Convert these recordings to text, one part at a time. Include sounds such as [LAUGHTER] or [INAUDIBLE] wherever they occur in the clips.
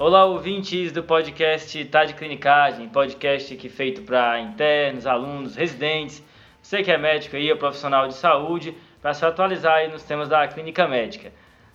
Olá, ouvintes do podcast Tá de Clinicagem, podcast que é feito para internos, alunos, residentes, você que é médico aí, é profissional de saúde, para se atualizar aí nos temas da clínica médica.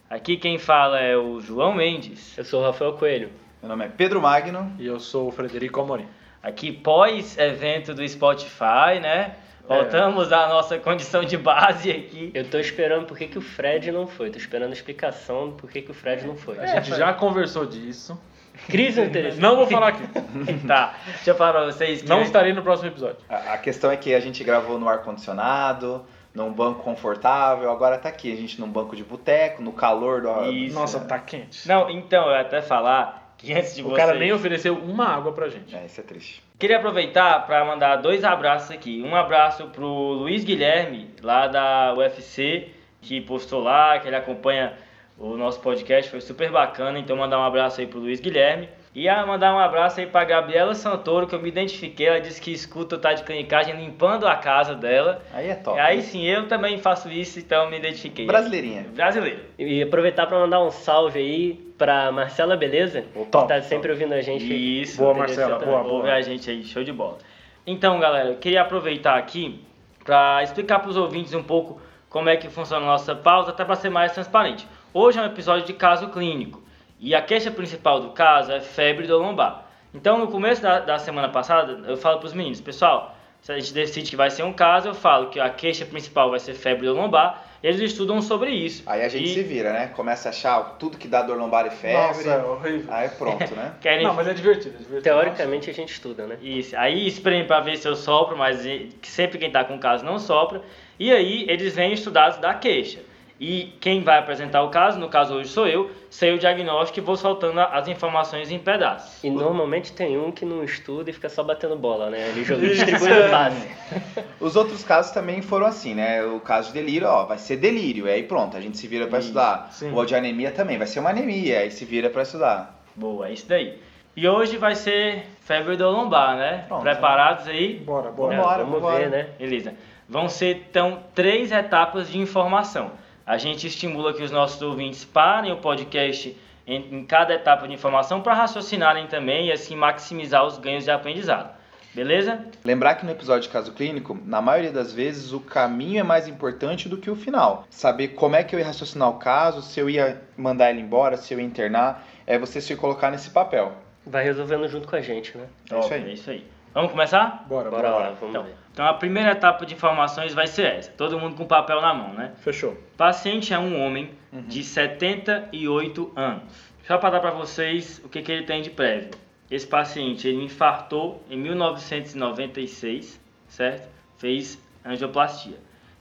Aqui quem fala é o João Mendes. Eu sou o Rafael Coelho. Meu nome é Pedro Magno. E eu sou o Frederico Amorim. Aqui pós-evento do Spotify, né? Voltamos à nossa condição de base aqui. Eu tô esperando por que, que o Fred não foi. Tô esperando a explicação do por que, que o Fred não foi. A gente já conversou disso. Crise no interesse. Não vou falar aqui. [LAUGHS] tá, deixa eu falar pra vocês que... Não estarei no próximo episódio. A, a questão é que a gente gravou no ar-condicionado, num banco confortável, agora tá aqui, a gente num banco de boteco, no calor do... Isso. Nossa, tá quente. Não, então, eu ia até falar que antes de O vocês... cara nem ofereceu uma água pra gente. É, isso é triste. Queria aproveitar para mandar dois abraços aqui. Um abraço pro Luiz Guilherme, lá da UFC, que postou lá, que ele acompanha o nosso podcast, foi super bacana. Então, mandar um abraço aí pro Luiz Guilherme. E a mandar um abraço aí pra Gabriela Santoro, que eu me identifiquei. Ela disse que escuta o Tá de Clinicagem limpando a casa dela. Aí é top. E aí sim, eu também faço isso, então me identifiquei. Brasileirinha. Brasileiro. E aproveitar para mandar um salve aí pra Marcela Beleza, Top, que tá sempre ouvindo a gente. Isso. Boa, Marcela, também. boa, boa. Ouve a gente aí, show de bola. Então, galera, eu queria aproveitar aqui para explicar para os ouvintes um pouco como é que funciona a nossa pauta, até para ser mais transparente. Hoje é um episódio de caso clínico e a queixa principal do caso é febre do lombar. Então, no começo da, da semana passada, eu falo para os meninos, pessoal, se a gente decide que vai ser um caso, eu falo que a queixa principal vai ser febre do lombar, eles estudam sobre isso. Aí a gente E se vira, né? Começa a achar tudo que dá dor lombar e febre. Nossa, é horrível. Aí pronto, né? [LAUGHS] Querem Não, mas é divertido, é divertido. Teoricamente a gente estuda, né? Isso. Aí espreme para ver se eu sopro, mas sempre quem tá com caso não sopra. E aí eles vêm estudados da queixa. E quem vai apresentar o caso, no caso hoje sou eu, sei o diagnóstico e vou soltando as informações em pedaços. E normalmente tem um que não estuda e fica só batendo bola, né? Ele joga distribuindo passe. [LAUGHS] Os outros casos também foram assim, né? O caso de delírio, ó, vai ser delírio. E aí pronto, a gente se vira pra Isso, estudar. sim. O de anemia também, vai ser uma anemia. Aí se vira pra estudar. Boa, é isso daí. E hoje vai ser febre do lombar, né? Pronto. Preparados aí? Bora, bora. Vambora, Vamos vambora. ver, né? Beleza. Vão ser, então, três etapas de informação. A gente estimula que os nossos ouvintes parem o podcast em, em cada etapa de informação para raciocinarem também e assim maximizar os ganhos de aprendizado. Beleza? Lembrar que no episódio de caso clínico, na maioria das vezes, o caminho é mais importante do que o final. Saber como é que eu ia raciocinar o caso, se eu ia mandar ele embora, se eu ia internar, é você se colocar nesse papel. Vai resolvendo junto com a gente, né? É isso aí. É isso aí. Vamos começar? Bora, Bora bora. lá, vamos Então, ver. então a primeira etapa de informações vai ser essa. Todo mundo com papel na mão, né? Fechou. Paciente é um homem Uhum. de 78 anos. Só para dar para vocês o que, que ele tem de prévio. Esse paciente ele infartou em 1996, certo? Fez angioplastia.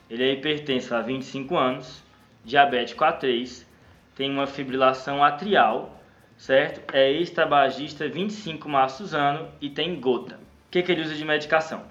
Ele é hipertenso há 25 anos, diabético A3, tem uma fibrilação atrial, certo? É ex-tabagista 25 maços ano e tem gota. Que, que ele usa de medicação?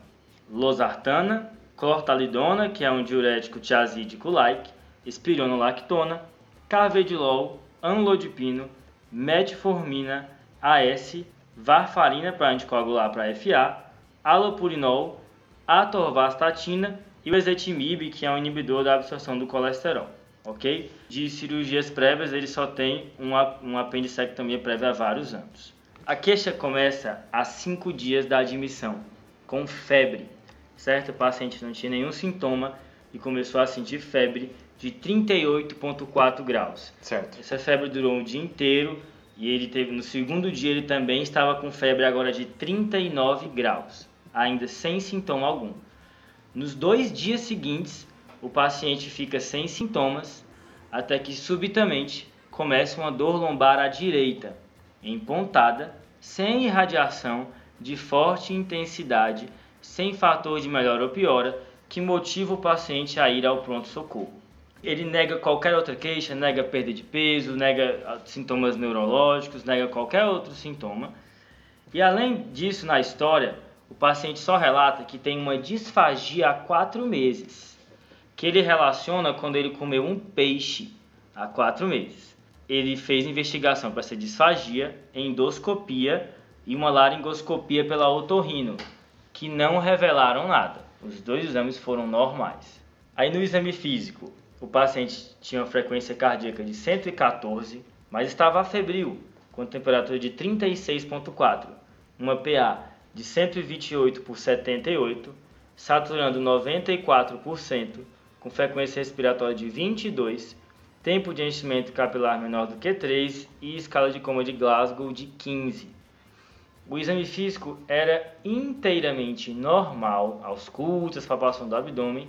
Losartana, clortalidona, que é um diurético tiazídico-like, espironolactona, carvedilol, anlodipino, metformina, AS, varfarina para anticoagular para FA, alopurinol, atorvastatina e o ezetimibe, que é um inibidor da absorção do colesterol, ok? De cirurgias prévias, ele só tem uma, uma apendicectomia prévia há vários anos. A queixa começa a 5 dias da admissão, com febre, certo? O paciente não tinha nenhum sintoma e começou a sentir febre de 38,4 graus. Certo. Essa febre durou um dia inteiro e ele teve no segundo dia ele também estava com febre agora de 39 graus, ainda sem sintoma algum. Nos dois dias seguintes, o paciente fica sem sintomas até que subitamente começa uma dor lombar à direita, empontada, sem irradiação, de forte intensidade, sem fator de melhora ou piora, que motiva o paciente a ir ao pronto-socorro. Ele nega qualquer outra queixa, nega perda de peso, nega ah, sintomas neurológicos, nega qualquer outro sintoma. E além disso, na história, o paciente só relata que tem uma disfagia há quatro meses, que ele relaciona quando ele comeu um peixe há quatro meses. Ele fez investigação para essa disfagia, endoscopia e uma laringoscopia pela otorrino, que não revelaram nada. Os dois exames foram normais. Aí no exame físico, o paciente tinha uma frequência cardíaca de 114, mas estava febril. com temperatura de 36,4, uma PA de 128 por 78, saturando 94%, com frequência respiratória de 22, tempo de enchimento capilar menor do que 3 e escala de coma de Glasgow de 15. O exame físico era inteiramente normal, auscultas, palpação do abdômen,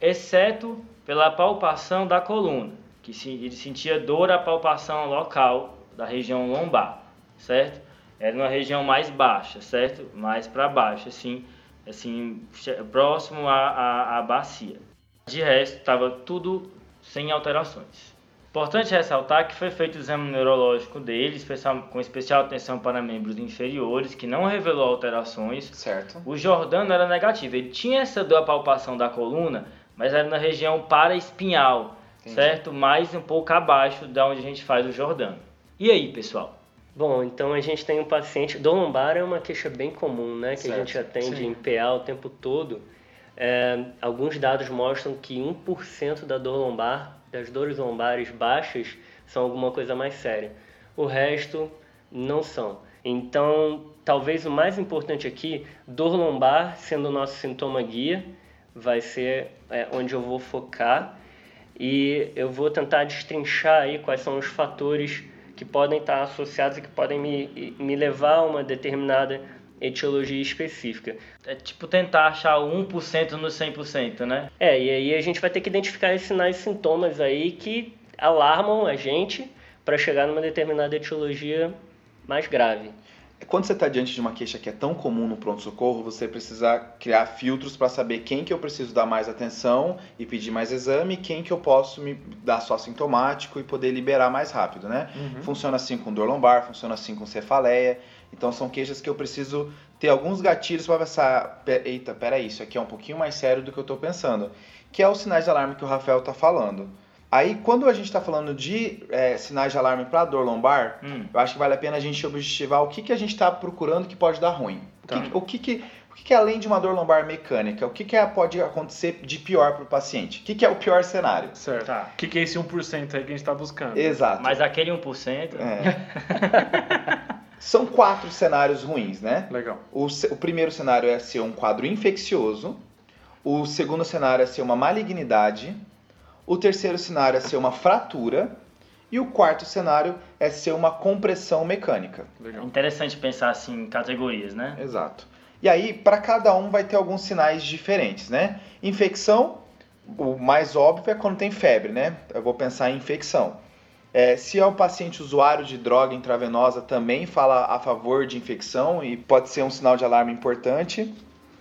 exceto pela palpação da coluna, que ele sentia dor à palpação local da região lombar, certo? Era uma região mais baixa, certo? Mais para baixo, assim, assim, próximo à, à, à bacia. De resto, estava tudo sem alterações. Importante ressaltar que foi feito o exame neurológico dele, especial, com especial atenção para membros inferiores, que não revelou alterações. Certo. O Jordano era negativo. Ele tinha essa dor palpação da coluna, mas era na região paraespinhal, Entendi. certo? Mais um pouco abaixo da onde a gente faz o Jordano. E aí, pessoal? Bom, então a gente tem um paciente. Dor lombar é uma queixa bem comum, né? Que certo. a gente atende Sim. em PA o tempo todo. É, alguns dados mostram que 1% da dor lombar, das dores lombares baixas, são alguma coisa mais séria. O resto não são. Então, talvez o mais importante aqui, dor lombar sendo o nosso sintoma guia, vai ser é, onde eu vou focar e eu vou tentar destrinchar aí quais são os fatores que podem estar associados e que podem me, me levar a uma determinada etiologia específica. É tipo tentar achar o 1% no 100%, né? É, e aí a gente vai ter que identificar esses sinais e sintomas aí que alarmam a gente para chegar numa determinada etiologia mais grave. Quando você está diante de uma queixa que é tão comum no pronto-socorro, você precisa criar filtros para saber quem que eu preciso dar mais atenção e pedir mais exame, quem que eu posso me dar só sintomático e poder liberar mais rápido, né? Uhum. Funciona assim com dor lombar, funciona assim com cefaleia. Então são queixas que eu preciso ter alguns gatilhos para pensar, eita, peraí, isso aqui é um pouquinho mais sério do que eu estou pensando. Que é os sinais de alarme que o Rafael está falando. Aí, quando a gente está falando de é, sinais de alarme para dor lombar, hum. eu acho que vale a pena a gente objetivar o que, que a gente está procurando que pode dar ruim. Tá. O, que, o, que, que, o que, que, além de uma dor lombar mecânica, o que, que é, pode acontecer de pior para o paciente? O que, que é o pior cenário? Certo. Tá. O que, que é esse 1% aí que a gente está buscando? Exato. Mas aquele 1%... É. [LAUGHS] São quatro cenários ruins, né? Legal. O, o primeiro cenário é ser um quadro infeccioso. O segundo cenário é ser uma malignidade. O terceiro cenário é ser uma fratura. E o quarto cenário é ser uma compressão mecânica. Legal. Interessante pensar assim em categorias, né? Exato. E aí, para cada um vai ter alguns sinais diferentes, né? Infecção, o mais óbvio é quando tem febre, né? Eu vou pensar em infecção. É, se é um paciente usuário de droga intravenosa, também fala a favor de infecção e pode ser um sinal de alarme importante.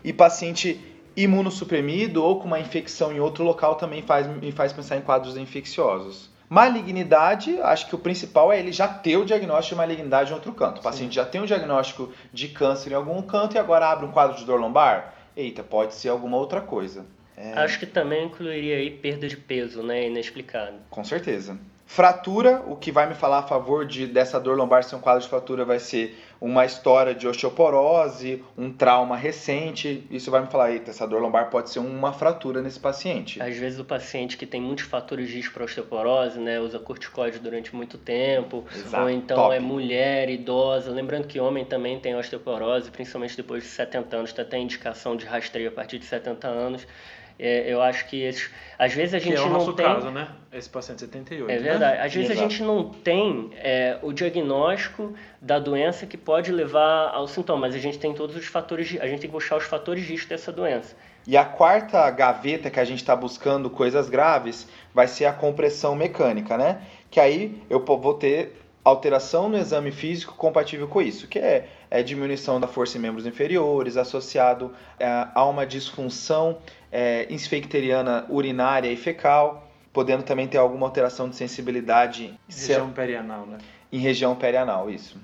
E paciente imunossuprimido ou com uma infecção em outro local também faz, me faz pensar em quadros infecciosos. Malignidade, acho que o principal é ele já ter o diagnóstico de malignidade em outro canto. O paciente Sim. já tem um diagnóstico de câncer em algum canto e agora abre um quadro de dor lombar. Eita, pode ser alguma outra coisa. É... Acho que também incluiria aí perda de peso, né? Inexplicado. Com certeza. Fratura, o que vai me falar a favor de dessa dor lombar ser um quadro de fratura vai ser uma história de osteoporose, um trauma recente. Isso vai me falar, eita, essa dor lombar pode ser uma fratura nesse paciente. Às vezes o paciente que tem muitos fatores de risco para osteoporose, né, usa corticoide durante muito tempo, Exato. ou então Top. é mulher, idosa. Lembrando que homem também tem osteoporose, principalmente depois de 70 anos, tem até indicação de rastreio a partir de 70 anos. É, eu acho que esses, às vezes a gente que é o não nosso tem... caso, né? Esse paciente 78. É né? verdade. Às vezes Exato. a gente não tem é, o diagnóstico da doença que pode levar ao sintoma, mas a gente tem todos os fatores, de, a gente tem que buscar os fatores de risco dessa doença. E a quarta gaveta que a gente está buscando coisas graves vai ser a compressão mecânica, né? Que aí eu vou ter alteração no exame físico compatível com isso, que é, é diminuição da força em membros inferiores, associado é, a uma disfunção é, infecteriana urinária e fecal, podendo também ter alguma alteração de sensibilidade. Em região perianal, né? Em região perianal, isso.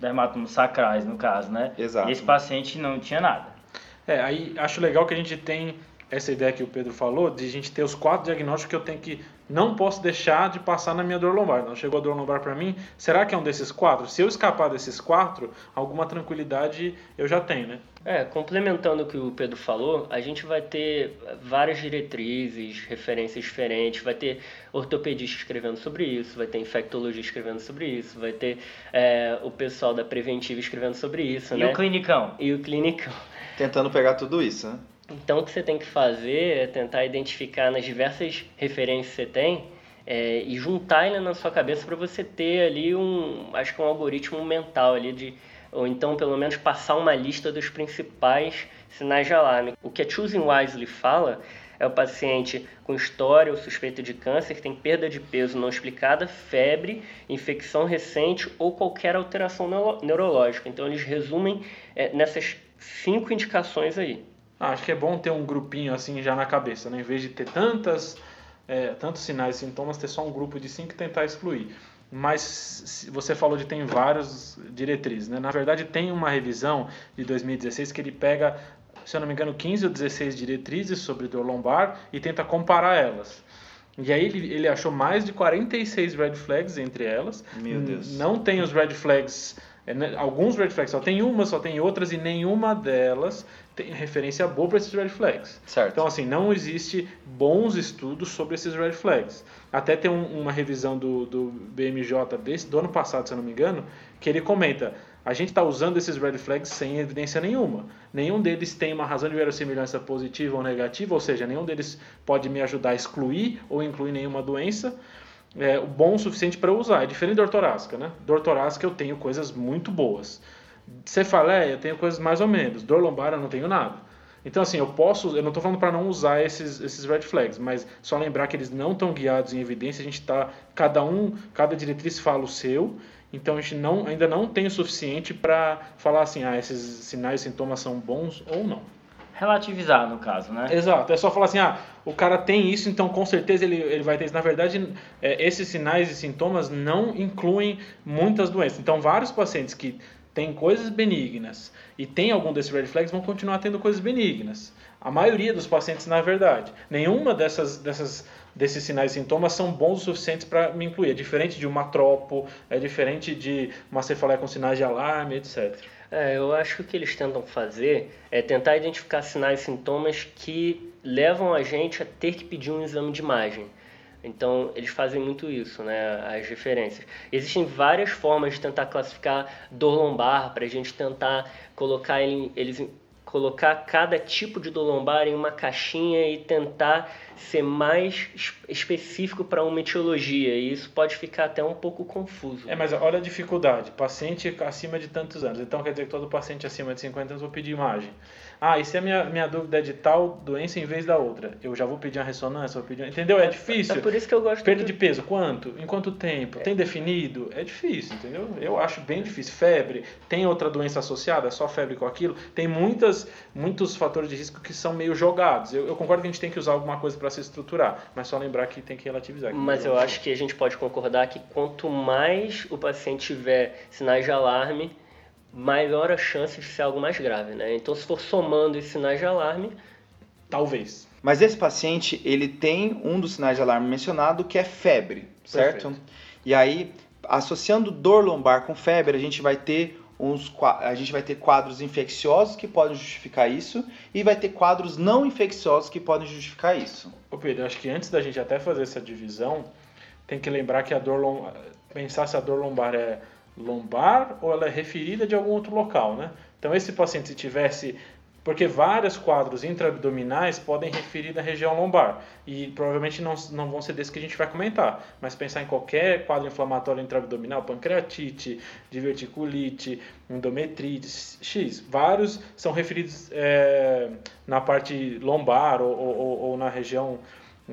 Dermatomos sacrais, no caso, né? Exato. E esse paciente não tinha nada. É, aí acho legal que a gente tem essa ideia que o Pedro falou, de a gente ter os quatro diagnósticos que eu tenho que não posso deixar de passar na minha dor lombar. Não chegou a dor lombar para mim, será que é um desses quatro? Se eu escapar desses quatro, alguma tranquilidade eu já tenho, né? É, complementando o que o Pedro falou, a gente vai ter várias diretrizes, referências diferentes, vai ter ortopedista escrevendo sobre isso, vai ter infectologia escrevendo sobre isso, vai ter é, o pessoal da preventiva escrevendo sobre isso, e né? o clinicão? E o clinicão. Tentando pegar tudo isso, né? Então, o que você tem que fazer é tentar identificar nas diversas referências que você tem é, e juntar ele na sua cabeça para você ter ali um, acho que um algoritmo mental ali de, ou então pelo menos passar uma lista dos principais sinais de alarme. O que a Choosing Wisely fala é o paciente com história ou suspeita de câncer que tem perda de peso não explicada, febre, infecção recente ou qualquer alteração neuro neurológica. Então eles resumem é, nessas cinco indicações aí. Ah, acho que é bom ter um grupinho assim já na cabeça, né? Em vez de ter tantas, é, tantos sinais e sintomas, ter só um grupo de cinco e tentar excluir. Mas você falou de tem vários diretrizes, né? Na verdade, tem uma revisão de 2016 que ele pega, se eu não me engano, 15 ou 16 diretrizes sobre dor lombar e tenta comparar elas. E aí ele, ele achou mais de 46 red flags entre elas. Meu Deus. Não tem os red flags é, né, alguns red flags só tem uma, só tem outras e nenhuma delas tem referência boa para esses red flags. Certo. Então, assim, não existe bons estudos sobre esses red flags. Até tem um, uma revisão do, do BMJ desse, do ano passado, se eu não me engano, que ele comenta: a gente está usando esses red flags sem evidência nenhuma. Nenhum deles tem uma razão de verossimilhança positiva ou negativa, ou seja, nenhum deles pode me ajudar a excluir ou incluir nenhuma doença é, bom o suficiente para usar. É diferente da dor torácica, né? Dor torácica eu tenho coisas muito boas. Cefaleia eu tenho coisas mais ou menos. Dor lombar eu não tenho nada. Então, assim, eu posso, eu não estou falando para não usar esses, esses red flags, mas só lembrar que eles não estão guiados em evidência, a gente está, cada um, cada diretriz fala o seu, então a gente não, ainda não tem o suficiente para falar assim, ah, esses sinais e sintomas são bons ou não relativizar, no caso, né? Exato. É só falar assim, ah, o cara tem isso, então com certeza ele, ele vai ter isso. Na verdade, é, esses sinais e sintomas não incluem muitas doenças. Então, vários pacientes que têm coisas benignas e têm algum desses red flags vão continuar tendo coisas benignas. A maioria dos pacientes, na verdade. Nenhuma dessas, dessas, desses sinais e sintomas são bons o suficientes para me incluir. É diferente de uma tropo, é diferente de uma cefaleia com sinais de alarme, etc. É, eu acho que o que eles tentam fazer é tentar identificar sinais e sintomas que levam a gente a ter que pedir um exame de imagem. Então, eles fazem muito isso, né, as referências. Existem várias formas de tentar classificar dor lombar, para a gente tentar colocar ele, eles colocar cada tipo de dor lombar em uma caixinha e tentar ser mais específico para uma etiologia. E isso pode ficar até um pouco confuso. É, mas olha a dificuldade. Paciente acima de tantos anos. Então quer dizer que todo paciente acima de 50 anos vou pedir imagem. Ah, e se a minha, minha dúvida é de tal doença em vez da outra? Eu já vou pedir uma ressonância, vou pedir... Entendeu? É difícil. É por isso que eu gosto... Perda de peso, quanto? Em quanto tempo? É. Tem definido? É difícil, entendeu? Eu acho bem difícil. Febre, tem outra doença associada? É só febre com aquilo? Tem muitas, muitos fatores de risco que são meio jogados. Eu, eu concordo que a gente tem que usar alguma coisa para se estruturar, mas só lembrar que tem que relativizar. Mas eu acho que a gente pode concordar que quanto mais o paciente tiver sinais de alarme, maior a chance de ser algo mais grave, né? Então, se for somando esses sinais de alarme, talvez. Mas esse paciente, ele tem um dos sinais de alarme mencionado, que é febre, certo? Perfeito. E aí, associando dor lombar com febre, a gente vai ter uns a gente vai ter quadros infecciosos que podem justificar isso e vai ter quadros não infecciosos que podem justificar isso. Ô Pedro, acho que antes da gente até fazer essa divisão, tem que lembrar que a dor lombar, pensar se a dor lombar é lombar ou ela é referida de algum outro local, né? Então esse paciente se tivesse porque vários quadros intraabdominais podem referir da região lombar e provavelmente não, não vão ser desses que a gente vai comentar, mas pensar em qualquer quadro inflamatório intraabdominal, pancreatite, diverticulite, endometrite, X, vários são referidos é, na parte lombar ou, ou, ou na região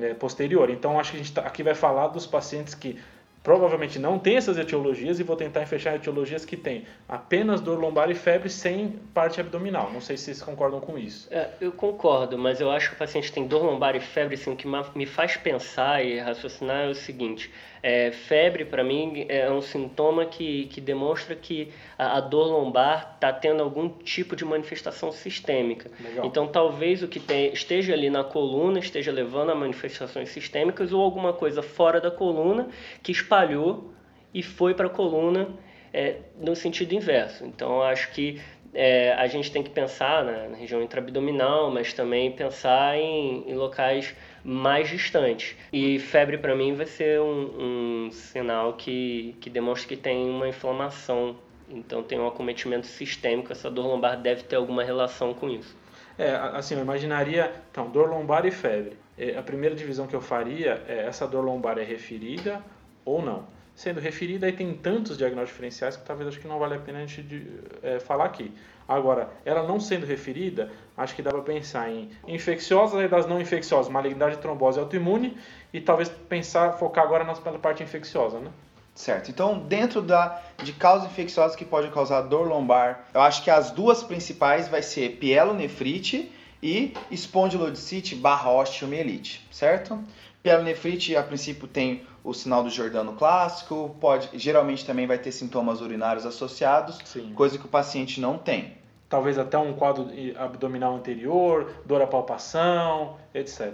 é, posterior. Então acho que a gente tá, aqui vai falar dos pacientes que provavelmente não tem essas etiologias e vou tentar fechar etiologias que tem apenas dor lombar e febre sem parte abdominal. Não sei se vocês concordam com isso. É, eu concordo, mas eu acho que o paciente tem dor lombar e febre, assim, o que me faz pensar e raciocinar é o seguinte, É, febre, para mim, é um sintoma que, que demonstra que a, a dor lombar está tendo algum tipo de manifestação sistêmica. Legal. Então, talvez o que tem, esteja ali na coluna esteja levando a manifestações sistêmicas ou alguma coisa fora da coluna que espalhou e foi para a coluna é, no sentido inverso. Então, acho que é, a gente tem que pensar na, na região intraabdominal, mas também pensar em, em locais mais distantes. E febre para mim vai ser um, um, sinal que, que demonstra que tem uma inflamação. Então tem um acometimento sistêmico, essa dor lombar deve ter alguma relação com isso. É, assim, eu imaginaria, então, dor lombar e febre. É, a primeira divisão que eu faria é essa dor lombar é referida ou não sendo referida, aí tem tantos diagnósticos diferenciais que talvez acho que não vale a pena a gente de, é, falar aqui. Agora, ela não sendo referida, acho que dá para pensar em infecciosas e das não infecciosas, malignidade, trombose autoimune, e talvez pensar, focar agora na parte infecciosa, né? Certo. Então, dentro da, de causas infecciosas que podem causar dor lombar, eu acho que as duas principais vai ser pielonefrite e espondilodicite barra osteomielite, certo? Pielonefrite, a princípio, tem o sinal do Jordano clássico, pode, geralmente também vai ter sintomas urinários associados, Sim. coisa que o paciente não tem. Talvez até um quadro abdominal anterior, dor à palpação, etc.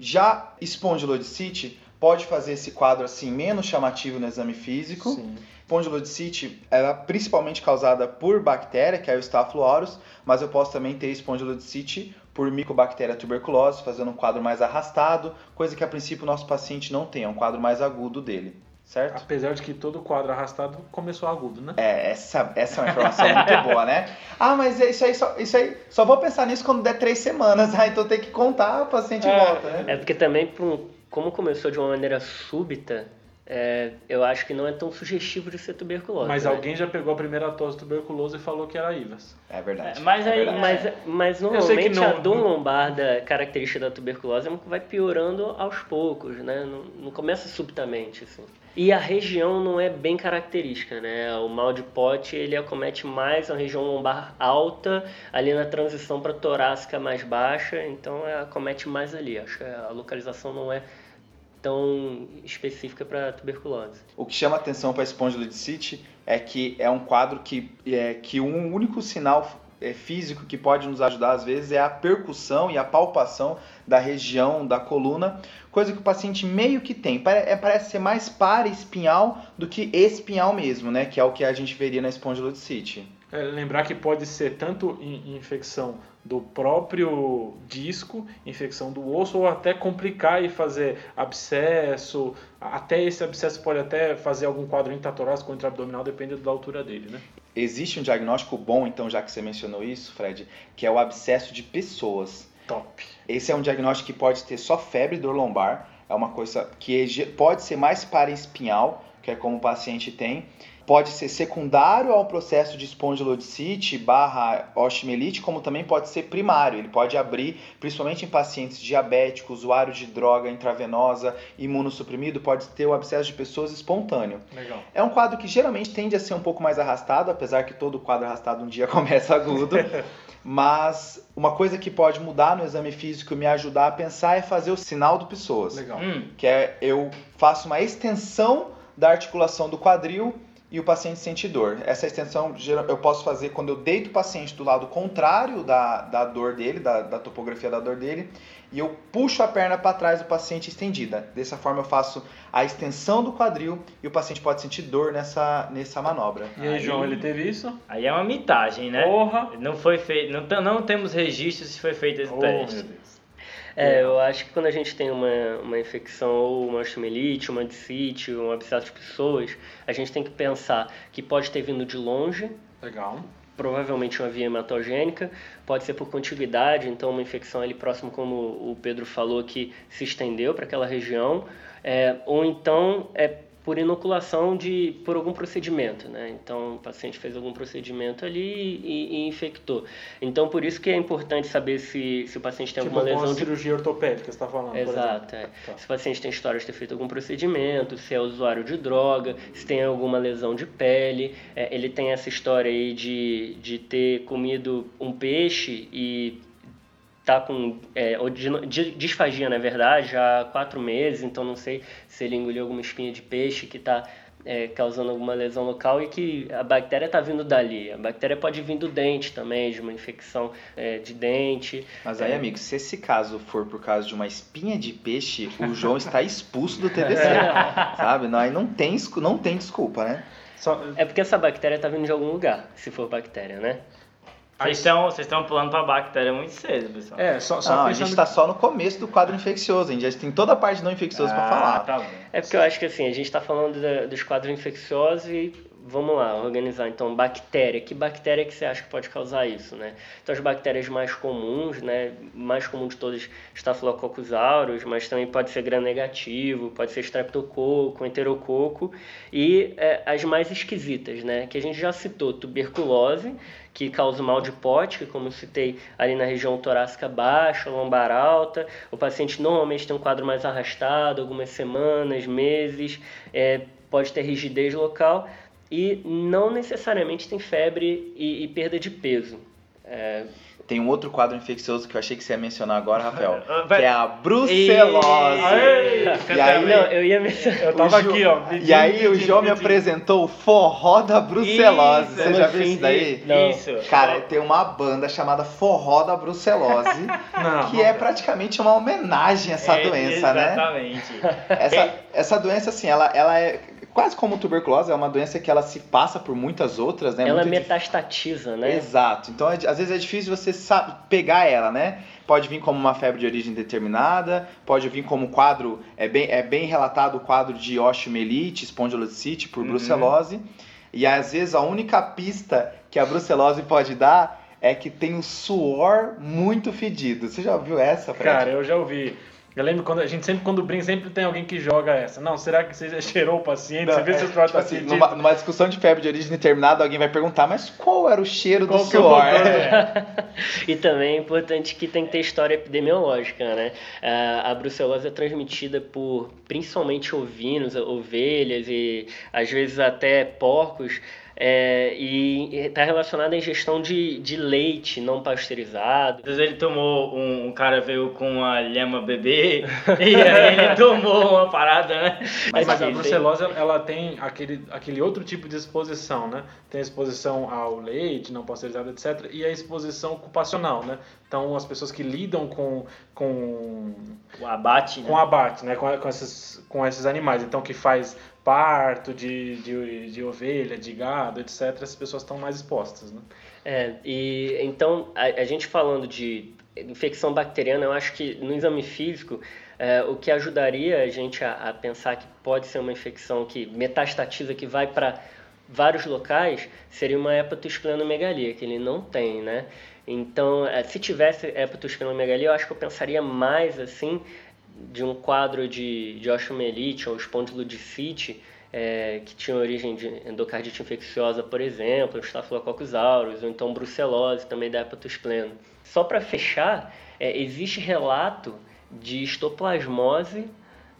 Já espondilodicite pode fazer esse quadro assim menos chamativo no exame físico. Sim. Espondilodicite é principalmente causada por bactéria, que é o Staphylococcus, mas eu posso também ter espondilodicite por micobactéria tuberculose, fazendo um quadro mais arrastado, coisa que a princípio o nosso paciente não tem, é um quadro mais agudo dele. Certo? Apesar de que todo quadro arrastado começou agudo, né? É, essa, essa é uma informação muito [LAUGHS] boa, né? Ah, mas isso aí, só, isso aí, só vou pensar nisso quando der três semanas, [LAUGHS] ah, então tem que contar, o paciente é, volta, né? É porque também, como começou de uma maneira súbita, é, eu acho que não é tão sugestivo de ser tuberculose. Mas né? alguém já pegou a primeira tosse tuberculosa e falou que era IVAS. É verdade. É, mas, é aí, verdade. mas, mas normalmente não, a dor lombar da característica da tuberculose é vai piorando aos poucos, né? Não, não, começa subitamente, assim. E a região não é bem característica, né? O mal de pote ele acomete mais a região lombar alta, ali na transição para torácica mais baixa, então acomete mais ali. Acho que a localização não é tão específica para tuberculose. O que chama atenção para a espondilodicite é que é um quadro que, é, que um único sinal é, físico que pode nos ajudar às vezes é a percussão e a palpação da região da coluna, coisa que o paciente meio que tem. É, parece ser mais para-espinhal do que espinhal mesmo, né? Que é o que a gente veria na espondilodicite. É, lembrar que pode ser tanto infecção do próprio disco, infecção do osso, ou até complicar e fazer abscesso. Até esse abscesso pode até fazer algum quadro intatorácico ou intraabdominal, dependendo da altura dele, né? Existe um diagnóstico bom, então, já que você mencionou isso, Fred, que é o abscesso de pessoas. Top. Esse é um diagnóstico que pode ter só febre dor lombar, é uma coisa que pode ser mais para espinhal, que é como o paciente tem, pode ser secundário ao processo de espondilodicite barra osteomielite, como também pode ser primário. Ele pode abrir, principalmente em pacientes diabéticos, usuário de droga intravenosa, imunossuprimido, pode ter o abscesso de pessoas espontâneo. Legal. É um quadro que geralmente tende a ser um pouco mais arrastado, apesar que todo quadro arrastado um dia [LAUGHS] começa agudo. Mas uma coisa que pode mudar no exame físico e me ajudar a pensar é fazer o sinal do pessoas. Legal. Hum. Que é eu faço uma extensão da articulação do quadril e o paciente sente dor. Essa extensão eu posso fazer quando eu deito o paciente do lado contrário da, da dor dele, da, da topografia da dor dele, e eu puxo a perna para trás do paciente estendida. Dessa forma eu faço a extensão do quadril e o paciente pode sentir dor nessa, nessa manobra. E aí, João, ele teve isso? Aí é uma mitagem, né? Porra! Não foi feito, não, não temos registro se foi feito esse oh, teste. É, eu acho que quando a gente tem uma, uma infecção ou uma osteomielite, uma dicite, um abscesso de pessoas, a gente tem que pensar que pode ter vindo de longe. Legal. Provavelmente uma via hematogênica, pode ser por contiguidade, então uma infecção ali próximo, como o Pedro falou, que se estendeu para aquela região, é, ou então é por inoculação de por algum procedimento, né? Então o paciente fez algum procedimento ali e, e infectou. Então por isso que é importante saber se, se o paciente tem tipo, alguma lesão de cirurgia ortopédica, está falando. Exato. É. Tá. Se o paciente tem história de ter feito algum procedimento, se é usuário de droga, se tem alguma lesão de pele, é, ele tem essa história aí de, de ter comido um peixe e está com é, disfagia, na verdade, já há quatro meses, então não sei se ele engoliu alguma espinha de peixe que está é, causando alguma lesão local e que a bactéria está vindo dali. A bactéria pode vir do dente também, de uma infecção é, de dente. Mas aí, é... amigo, se esse caso for por causa de uma espinha de peixe, o [LAUGHS] João está expulso do TDC, sabe? Não, aí não tem, não tem desculpa, né? Só... É porque essa bactéria está vindo de algum lugar, se for bactéria, né? Vocês estão, vocês estão pulando para a bactéria muito cedo, pessoal. É, só, só não, a gente está só no começo do quadro infeccioso, a gente já tem toda a parte não infecciosa ah, para falar. Tá é porque eu acho que assim, a gente está falando da, dos quadros infecciosos e vamos lá, organizar então bactéria. Que bactéria que você acha que pode causar isso, né? Então as bactérias mais comuns, né, mais comum de todas, Staphylococcus aureus, mas também pode ser gram-negativo, pode ser streptococo, enterococo e é, as mais esquisitas, né, que a gente já citou, tuberculose, que causa mal de que como citei ali na região torácica baixa, lombar alta, o paciente normalmente tem um quadro mais arrastado, algumas semanas, meses, é, pode ter rigidez local, e não necessariamente tem febre e, e perda de peso. É, tem um outro quadro infeccioso que eu achei que você ia mencionar agora, Rafael, [LAUGHS] que é a brucelose. E, e aí, não, eu ia mencionar. Eu tava aqui, ó. E aí o João me apresentou o forró da brucelose. Isso, você já viu isso daí? Não. Isso. Cara, tem uma banda chamada Forró da Brucelose, [LAUGHS] não, que é praticamente uma homenagem a essa é, doença, exatamente. né? Exatamente. Essa, essa doença, assim, ela, ela é quase como tuberculose, é uma doença que ela se passa por muitas outras, né? Ela Muito metastatiza, dif... né? Exato. Então, é, às vezes é difícil você sabe, pegar ela, né? Pode vir como uma febre de origem determinada, pode vir como quadro, é bem, é bem relatado o quadro de osteomielite, espondilocite por uhum. brucelose. E às vezes a única pista que a brucelose pode dar é que tem um suor muito fedido. Você já ouviu essa, Fred? Cara, eu já ouvi. Eu lembro quando a gente sempre, quando brinca, sempre tem alguém que joga essa. Não, será que você já cheirou o paciente? Não, você vê é, se o suor tipo tá assim, numa, numa, discussão de febre de origem determinada, alguém vai perguntar, mas qual era o cheiro qual do suor? É [LAUGHS] e também é importante que tem que ter história epidemiológica, né? A brucelose é transmitida por principalmente ovinos, ovelhas e às vezes até porcos é, e está relacionado à ingestão de, de leite não pasteurizado. Às vezes ele tomou, um, um cara veio com uma lhama bebê [LAUGHS] e aí ele tomou uma parada, né? Mas, mas a brucelose ela tem aquele, aquele outro tipo de exposição, né? Tem a exposição ao leite não pasteurizado, etc. E a exposição ocupacional, né? Então as pessoas que lidam com com o abate, com né? abate, né? Com, com, esses, com esses animais, então que faz parto de, de, de ovelha, de gado, etc., as pessoas estão mais expostas. Né? É, e então a, a, gente falando de infecção bacteriana, eu acho que no exame físico é, o que ajudaria a gente a, a, pensar que pode ser uma infecção que metastatiza, que vai para vários locais, seria uma hepatosplenomegalia, que ele não tem, né? Então, é, se tivesse hepatosplenomegalia, eu acho que eu pensaria mais assim de um quadro de, de osteomielite ou espondilodicite, é, que tinha origem de endocardite infecciosa, por exemplo, Staphylococcus aureus, ou então brucelose, também da hepatospleno. Só para fechar, é, existe relato de histoplasmose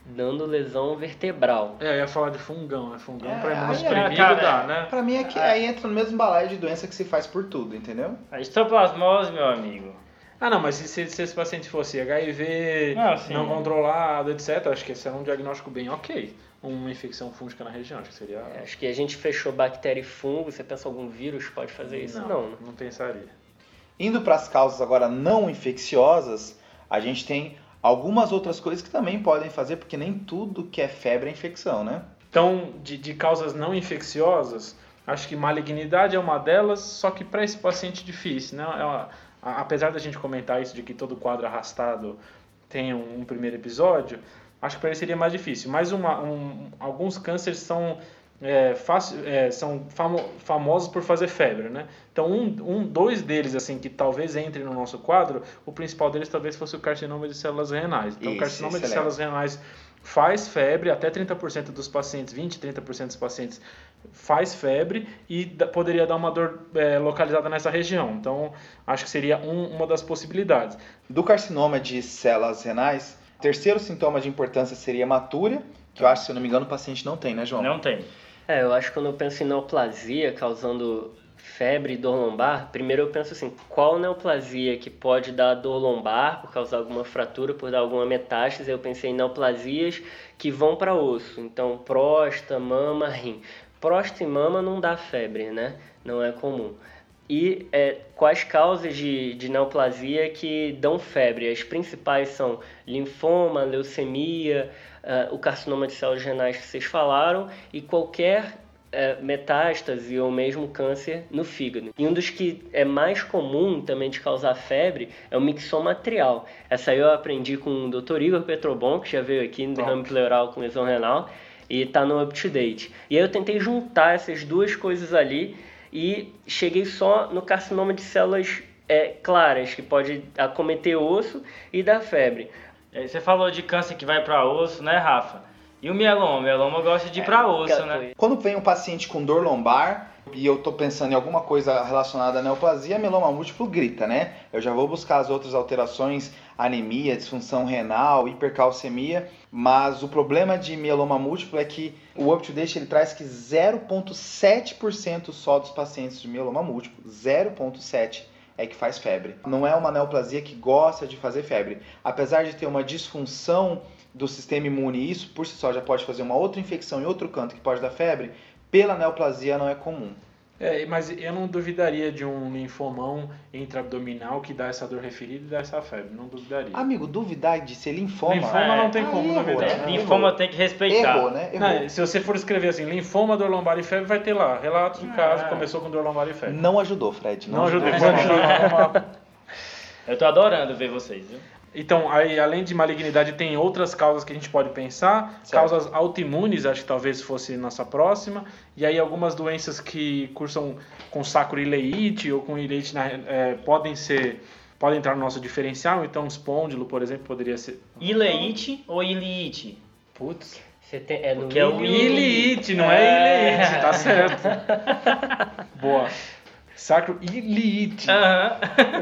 dando lesão vertebral. É, eu ia falar de fungão, né? Fungão é, para imunossuprimido é, dá, né? Pra mim é que aí entra no mesmo balaio de doença que se faz por tudo, entendeu? A histoplasmose, meu amigo, ah, não, mas se, se, se esse paciente fosse HIV, ah, não controlado, etc., acho que esse é um diagnóstico bem ok. Uma infecção fúngica na região, acho que seria. É, acho que a gente fechou bactéria e fungo, você pensa algum vírus pode fazer isso? Não, não, né? não pensaria. Indo para as causas agora não infecciosas, a gente tem algumas outras coisas que também podem fazer, porque nem tudo que é febre é infecção, né? Então, de, de causas não infecciosas, acho que malignidade é uma delas, só que para esse paciente difícil, né? É uma, apesar da gente comentar isso de que todo quadro arrastado tem um, um primeiro episódio, acho que para ele seria mais difícil. Mas uma, um, alguns cânceres são, é, fácil, é, são famo, famosos por fazer febre, né? Então, um, um, dois deles, assim, que talvez entre no nosso quadro, o principal deles talvez fosse o carcinoma de células renais. Então, o carcinoma excelente. de células renais faz febre, até 30% dos pacientes, 20, 30% dos pacientes faz febre e poderia dar uma dor é, localizada nessa região. Então, acho que seria um, uma das possibilidades. Do carcinoma de células renais, terceiro sintoma de importância seria hematúria, que eu acho, se eu não me engano, o paciente não tem, né, João? Não tem. É, eu acho que quando eu penso em neoplasia causando febre e dor lombar, primeiro eu penso assim, qual neoplasia que pode dar dor lombar por causar alguma fratura, por dar alguma metástase? Eu pensei em neoplasias que vão para osso, então próstata, mama, rim. Próstata e mama não dá febre, né? Não é comum. E é, quais causas de, de neoplasia que dão febre? As principais são linfoma, leucemia, uh, o carcinoma de células renais que vocês falaram e qualquer é, metástase ou mesmo câncer no fígado. E um dos que é mais comum também de causar febre é o mixoma atrial. Essa aí eu aprendi com o Dr. Igor Petrobon, que já veio aqui no derrame pleural com lesão renal e está no up-to-date. E aí eu tentei juntar essas duas coisas ali e cheguei só no carcinoma de células é, claras, que pode acometer osso e dar febre. É, você falou de câncer que vai para osso, né, Rafa? E o mieloma? O mieloma gosta de ir pra osso, né? Quando vem um paciente com dor lombar e eu tô pensando em alguma coisa relacionada à neoplasia, mieloma múltiplo grita, né? Eu já vou buscar as outras alterações, anemia, disfunção renal, hipercalcemia, mas o problema de mieloma múltiplo é que o UpToDate ele traz que 0,7% só dos pacientes de mieloma múltiplo, 0,7% é que faz febre. Não é uma neoplasia que gosta de fazer febre. Apesar de ter uma disfunção do sistema imune, isso por si só já pode fazer uma outra infecção em outro canto que pode dar febre, pela neoplasia não é comum. É, mas eu não duvidaria de um linfomão intraabdominal que dá essa dor referida e dá essa febre. Não duvidaria. Amigo, duvidar de ser linfoma. Linfoma não tem como errou, duvidar. Né? Linfoma tem que respeitar. Errou, né? Errou. Não, se você for escrever assim, linfoma, dor lombar e febre, vai ter lá. Relatos de caso, Ah. começou com dor lombar e febre. Não ajudou, Fred. Não. Não ajudou. [LAUGHS] Eu tô adorando ver vocês, viu? Então, aí, além de malignidade, tem outras causas que a gente pode pensar. Certo. Causas autoimunes, acho que talvez fosse nossa próxima. E aí, algumas doenças que cursam com sacroileite ou com ileite na- é, podem ser. Podem entrar no nosso diferencial. Então, espôndilo, por exemplo, poderia ser. Ileite ou iliite? Putz. Você tem, é no Porque é o Iliite, não é, É. ileite, tá [LAUGHS] certo. Boa. Sacroileite, Aham.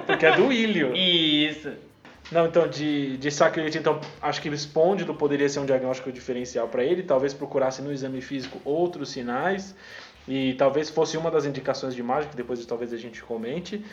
porque é do ilho. Isso. Não, então, de, de sacroileite, então, acho que espôndilo poderia ser um diagnóstico diferencial para ele, talvez procurasse no exame físico outros sinais, e talvez fosse uma das indicações de imagem, que depois talvez a gente comente.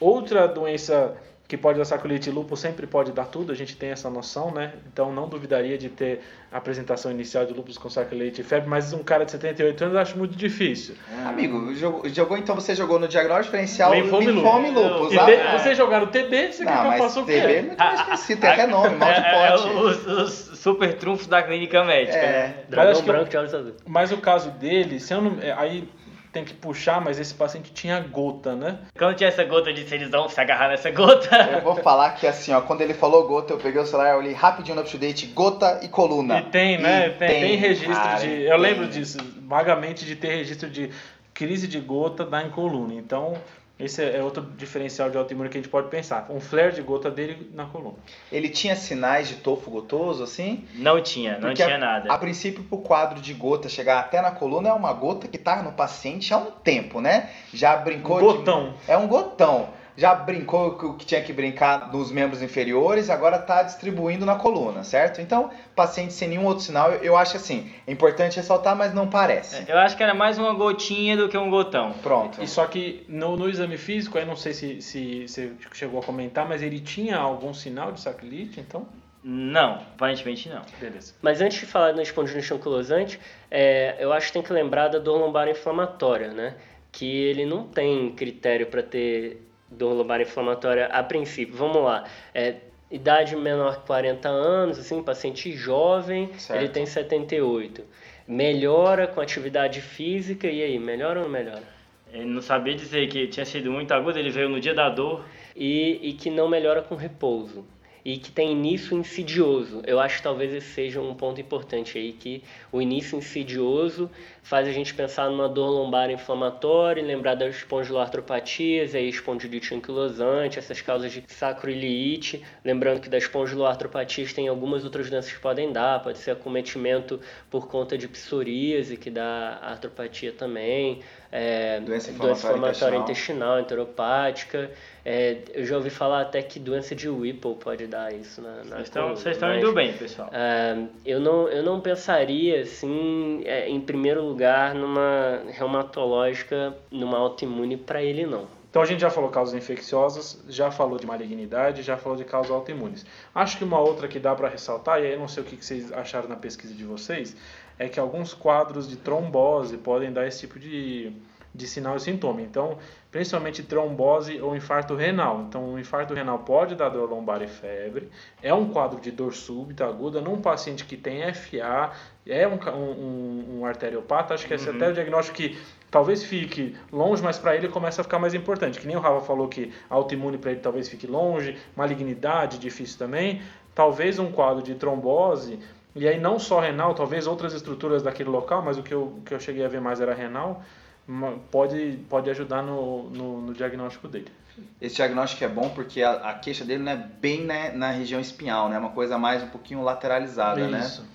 Outra doença que pode dar sacroileite e lúpus sempre pode dar tudo, a gente tem essa noção, né? Então não duvidaria de ter a apresentação inicial de lúpus com sacroileite e febre, mas um cara de 78 anos eu acho muito difícil. Amigo, jogou, jogou- então você jogou no diagnóstico diferencial Linfoma e linfoma e lúpus. E ah, de- é. você jogar no TB, você quer Não, que eu faça o TB é quê? muito mais esquecido, tem até nome, mal de É, é, pote. os, os super trunfos da clínica médica, É. né? Dragão que branco de olhos azuis. Mas o caso dele, se eu não, é, aí tem que puxar, mas esse paciente tinha gota, né? Quando tinha essa gota de eles vão se agarrar nessa gota. Eu vou falar que assim, ó, quando ele falou gota, eu peguei o celular, eu olhei rapidinho no up-to-date, gota e coluna. E tem, né? E tem, tem registro cara, de. e Eu tem. lembro disso, vagamente de ter registro de crise de gota da em coluna. Então, esse é outro diferencial de autoimune que a gente pode pensar. Um flare de gota dele na coluna. Ele tinha sinais de tofo gotoso, assim? Não tinha, não Porque tinha nada. A princípio, pro quadro de gota chegar até na coluna, é uma gota que tá no paciente há um tempo, né? Já brincou Um de- gotão. É um gotão. Já brincou com o que tinha que brincar nos membros inferiores, agora tá distribuindo na coluna, certo? Então, paciente sem nenhum outro sinal, eu, eu acho assim, é importante ressaltar, mas não parece. Eu acho que era mais uma gotinha do que um gotão. Pronto. E só que no, no exame físico, aí não sei se, se você chegou a comentar, mas ele tinha algum sinal de sacrilite, então. Não, aparentemente não. Beleza. Mas antes de falar no espondilite anquilosante, é, eu acho que tem que lembrar da dor lombar inflamatória, né? Que ele não tem critério para ter dor lombar inflamatória a princípio. Vamos lá. É, idade menor que 40 anos, assim, paciente jovem, Certo. ele tem 78. Melhora com atividade física, e aí, melhora ou não melhora? Ele não sabia dizer que tinha sido muito agudo, ele veio no dia da dor. e, e que não melhora com repouso e que tem início insidioso. Eu acho que talvez esse seja um ponto importante aí, que o início insidioso faz a gente pensar numa dor lombar inflamatória, lembrar das espondiloartropatias, aí espondilite anquilosante, essas causas de sacroiliite, lembrando que das espondiloartropatias tem algumas outras doenças que podem dar, pode ser acometimento por conta de psoríase, que dá artropatia também, é, doença inflamatória, doença inflamatória intestinal, enteropática. É, eu já ouvi falar até que doença de Whipple pode dar isso na, na Vocês estão, vocês estão indo bem, pessoal. É, eu, não, eu não pensaria, assim, é, em primeiro lugar, numa reumatológica, numa autoimune para ele, não. Então a gente já falou causas infecciosas, já falou de malignidade, já falou de causas autoimunes. Acho que uma outra que dá para ressaltar, e aí eu não sei o que vocês acharam na pesquisa de vocês, é que alguns quadros de trombose podem dar esse tipo de, de sinal e sintoma. Então, principalmente trombose ou infarto renal. Então, o infarto renal pode dar dor lombar e febre. É um quadro de dor súbita aguda num paciente que tem FA, é um, um, um arteriopata. Acho que esse uhum. até é o diagnóstico que talvez fique longe, mas para ele começa a ficar mais importante. Que nem o Rafa falou que autoimune para ele talvez fique longe, malignidade difícil também. Talvez um quadro de trombose, e aí não só renal, talvez outras estruturas daquele local, mas o que eu, que eu cheguei a ver mais era renal, pode, pode ajudar no, no, no diagnóstico dele. Esse diagnóstico é bom porque a, a queixa dele não é bem né, na região espinhal, né? É uma coisa mais um pouquinho lateralizada, né? Isso. né?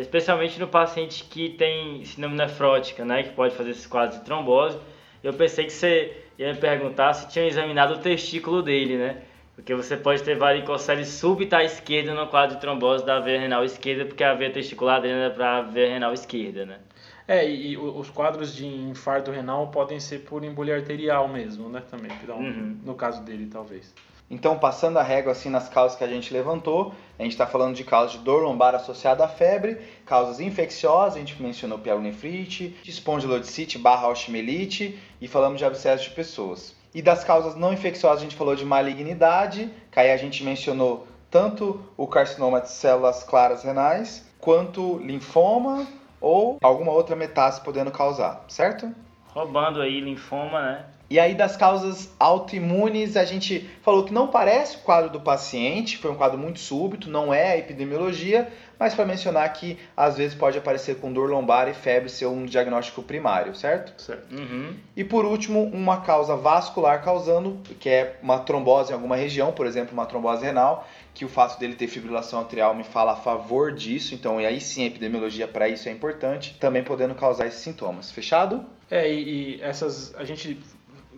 especialmente no paciente que tem síndrome nefrótica, né, que pode fazer esses quadros de trombose. Eu pensei que você ia me perguntar se tinha examinado o testículo dele, né? Porque você pode ter varicocele súbita à esquerda no quadro de trombose da veia renal esquerda, porque a veia testicular dele é para a veia renal esquerda, né? É, e, e, os quadros de infarto renal podem ser por embolia arterial mesmo, né? Também, uhum. no caso dele, talvez. Então, passando a régua assim nas causas que a gente levantou, a gente está falando de causas de dor lombar associada à febre, causas infecciosas, a gente mencionou pielonefrite, espondilodicite barra osteomielite e falamos de abscesso de pessoas. E das causas não infecciosas a gente falou de malignidade, que aí a gente mencionou tanto o carcinoma de células claras renais, quanto linfoma ou alguma outra metástase podendo causar, certo? Roubando aí linfoma, né? E aí das causas autoimunes, a gente falou que não parece o quadro do paciente, foi um quadro muito súbito, não é a epidemiologia, mas para mencionar que às vezes pode aparecer com dor lombar e febre ser um diagnóstico primário, certo? Certo. Uhum. E por último, uma causa vascular causando, que é uma trombose em alguma região, por exemplo, uma trombose renal, que o fato dele ter fibrilação atrial me fala a favor disso, então e aí sim a epidemiologia para isso é importante, também podendo causar esses sintomas. Fechado? É, e, e essas a gente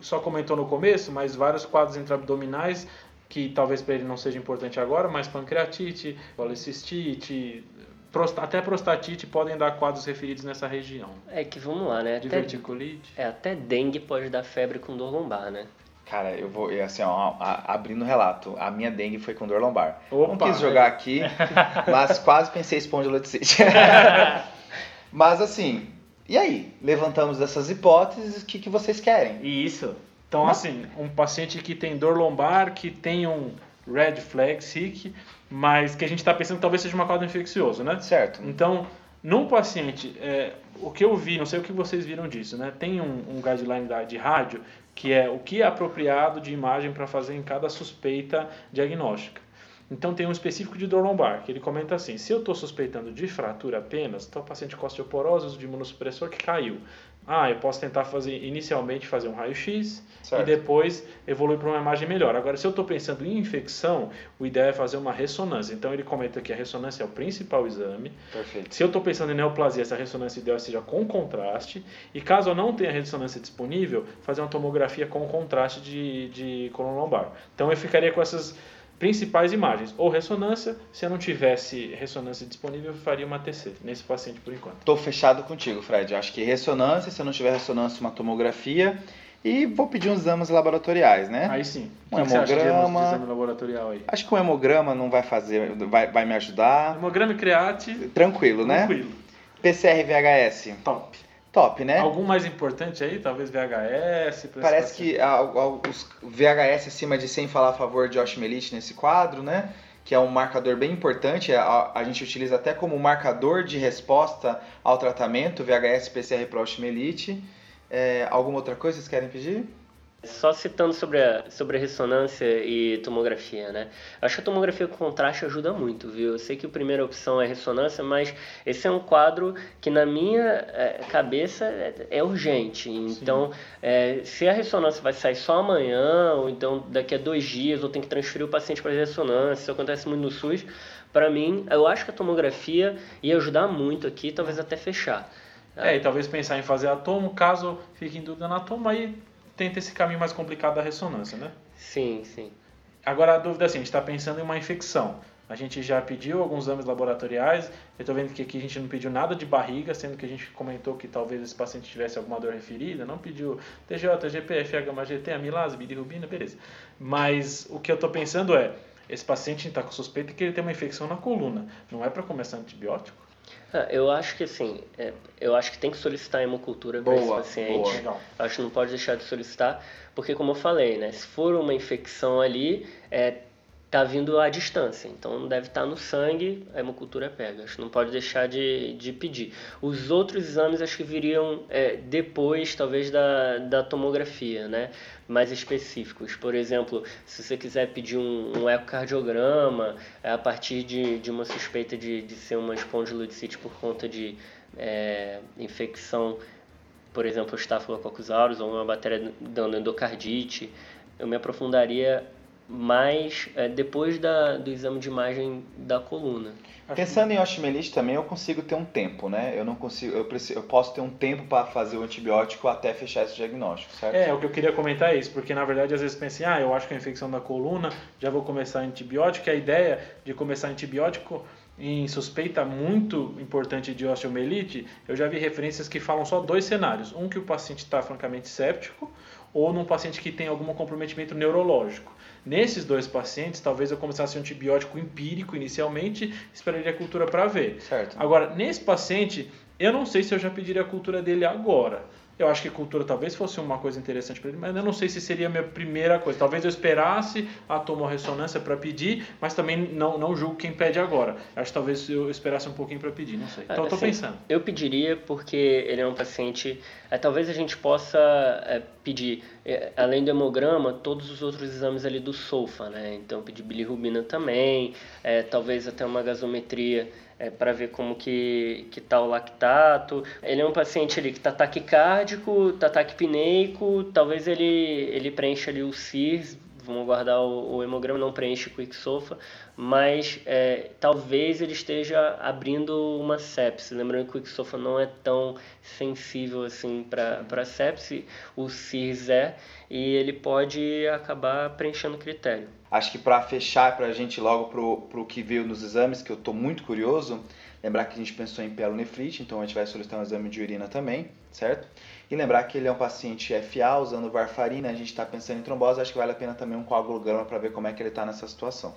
só comentou no começo, mas vários quadros intraabdominais que talvez para ele não seja importante agora, mas pancreatite, policistite, até prostatite podem dar quadros referidos nessa região. É que vamos lá, né? Diverticulite. É, até dengue pode dar febre com dor lombar, né? Cara, eu vou, assim, ó, abrindo o relato, a minha dengue foi com dor lombar. Opa, não quis jogar aqui, [LAUGHS] mas quase pensei espondilocite. [LAUGHS] mas assim, e aí, levantamos essas hipóteses, o que, que vocês querem? Isso. Então, assim, um paciente que tem dor lombar, que tem um red flag sick, mas que a gente está pensando que talvez seja uma causa infecciosa, né? Certo. Então, num paciente, é, o que eu vi, não sei o que vocês viram disso, né? Tem um, um guideline da, de rádio que é o que é apropriado de imagem para fazer em cada suspeita diagnóstica. Então tem um específico de dor lombar, que ele comenta assim, se eu estou suspeitando de fratura apenas, então o paciente com osteoporose, uso de imunossupressor que caiu. Ah, eu posso tentar fazer inicialmente fazer um raio-x e depois evoluir para uma imagem melhor. Agora, se eu estou pensando em infecção, o ideal é fazer uma ressonância. Então ele comenta que a ressonância é o principal exame. Perfeito. Se eu estou pensando em neoplasia, essa ressonância ideal seja com contraste. E caso eu não tenha ressonância disponível, fazer uma tomografia com contraste de, de coluna lombar. Então eu ficaria com essas principais imagens, ou ressonância, se eu não tivesse ressonância disponível, eu faria uma TC nesse paciente por enquanto. Estou fechado contigo, Fred. Acho que ressonância, se eu não tiver ressonância, uma tomografia. E vou pedir uns exames laboratoriais, né? Aí sim. Um que hemograma. Que exame laboratorial aí? Acho que um hemograma não vai fazer, vai, vai me ajudar. Hemograma e create. Tranquilo, né? Tranquilo. PCR VHS. Top top, né? Algum mais importante aí? Talvez VHS? Parece que a, a, os VHS acima de 100 falar a favor de Oshmelite nesse quadro, né? Que é um marcador bem importante. A, a gente utiliza até como marcador de resposta ao tratamento, VHS PCR para Oshmelite. É, alguma outra coisa vocês querem pedir? Só citando sobre a, sobre a ressonância e tomografia, né? Acho que a tomografia com contraste ajuda muito, viu? Eu sei que a primeira opção é ressonância, mas esse é um quadro que na minha é, cabeça é, é, urgente. Então, é, se a ressonância vai sair só amanhã, ou então daqui a dois dias, ou tem que transferir o paciente para a ressonância, isso acontece muito no SUS, para mim, eu acho que a tomografia ia ajudar muito aqui, talvez até fechar. É, e talvez pensar em fazer atomo, caso fique em dúvida no atomo, aí tenta esse caminho mais complicado da ressonância, né? Sim, sim. Agora a dúvida é assim, a gente está pensando em uma infecção. A gente já pediu alguns exames laboratoriais. Eu estou vendo que aqui a gente não pediu nada de barriga, sendo que a gente comentou que talvez esse paciente tivesse alguma dor referida. Não pediu TJ, GPF, HMGT, amilase, bilirrubina, beleza. Mas o que eu estou pensando é, esse paciente está com suspeita que ele tem uma infecção na coluna. Não é para começar antibiótico? Ah, eu acho que assim, é, eu acho que tem que solicitar hemocultura para esse paciente. Boa. Acho que não pode deixar de solicitar, porque como eu falei, né, se for uma infecção ali, é, está vindo à distância, então deve estar tá no sangue, a hemocultura pega. Acho que não pode deixar de, de pedir. Os outros exames acho que viriam é, depois, talvez, da, da tomografia, né? mais específicos. Por exemplo, se você quiser pedir um, um ecocardiograma é, a partir de, de uma suspeita de, de ser uma espondilodicite por conta de é, infecção, por exemplo, Staphylococcus aureus ou uma bactéria dando endocardite, eu me aprofundaria mas é, depois da, do exame de imagem da coluna. Pensando em osteomielite também, eu consigo ter um tempo, né? Eu não consigo, eu, preciso, eu posso ter um tempo para fazer o antibiótico até fechar esse diagnóstico, certo? É, o que eu queria comentar é isso, porque na verdade às vezes pensei, ah, eu acho que é infecção da coluna, já vou começar antibiótico, e a ideia de começar antibiótico em suspeita muito importante de osteomielite, eu já vi referências que falam só dois cenários. Um que o paciente está francamente séptico, ou num paciente que tem algum comprometimento neurológico. Nesses dois pacientes, talvez eu começasse um antibiótico empírico inicialmente, esperaria a cultura para ver. Certo. Agora, nesse paciente, eu não sei se eu já pediria a cultura dele agora. Eu acho que cultura talvez fosse uma coisa interessante para ele, mas eu não sei se seria a minha primeira coisa. Talvez eu esperasse a tomorressonância para pedir, mas também não, não julgo quem pede agora. Acho que talvez eu esperasse um pouquinho para pedir, não sei. Então, estou assim, pensando. Eu pediria porque ele é um paciente. É, talvez a gente possa é, pedir, é, além do hemograma, todos os outros exames ali do SOFA, né? Então, pedir bilirrubina também, é, talvez até uma gasometria é, para ver como que que está o lactato. Ele é um paciente ali que está taquicárdico, está taquipneico, talvez ele ele preencha ali o CIRS, vamos guardar o, o hemograma, não preenche o quicksofa, mas é, talvez ele esteja abrindo uma sepse. Lembrando que o quicksofa não é tão sensível assim para sepse, o CIRS é, e ele pode acabar preenchendo o critério. Acho que para fechar, para a gente logo para o que veio nos exames, que eu estou muito curioso, lembrar que a gente pensou em pielonefrite, então a gente vai solicitar um exame de urina também, certo? E lembrar que ele é um paciente FA, usando varfarina, a gente está pensando em trombose, acho que vale a pena também um coagulograma para ver como é que ele está nessa situação.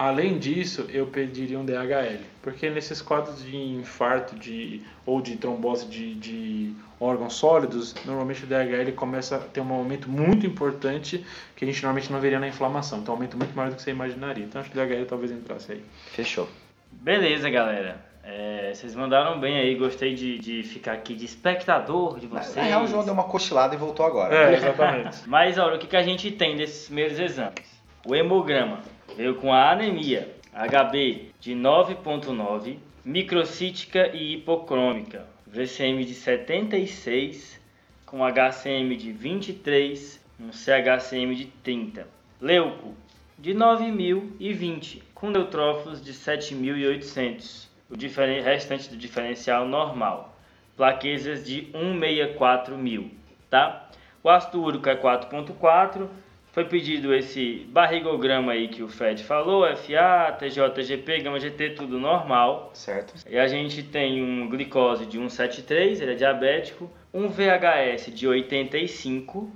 Além disso, eu pediria um DHL, porque nesses quadros de infarto de, ou de trombose de, de órgãos sólidos, normalmente o DHL começa a ter um aumento muito importante que a gente normalmente não veria na inflamação. Então, um aumento muito maior do que você imaginaria. Então, acho que o DHL talvez entrasse aí. Fechou. Beleza, galera. É, vocês mandaram bem aí, gostei de, de ficar aqui de espectador de vocês. Na real, o João deu uma cochilada e voltou agora. É, exatamente. [LAUGHS] Mas olha, o que, que a gente tem desses primeiros exames? O hemograma veio com a anemia HB de 9.9, microcítica e hipocrômica, VCM de 76, com HCM de 23, um CHCM de 30. Leuco de 9.020, com neutrófilos de 7.800, o restante do diferencial normal. Plaquezas de 164.000, tá? O ácido úrico é 4.4, foi pedido esse barrigograma aí que o Fred falou, FA, TJ, TGP, gama GT, tudo normal. Certo. E a gente tem um glicose de 173, ele é diabético, um VHS de 85 Opa.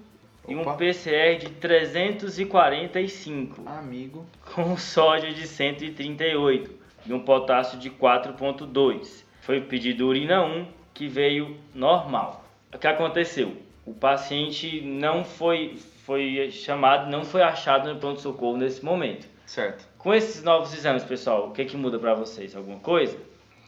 e um PCR de 345. Amigo. Com sódio de 138 e um potássio de 4.2. Foi pedido urina 1, que veio normal. O que aconteceu? O paciente não foi foi chamado, não foi achado no pronto-socorro nesse momento. Certo. Com esses novos exames, pessoal, o que, que muda para vocês? Alguma coisa?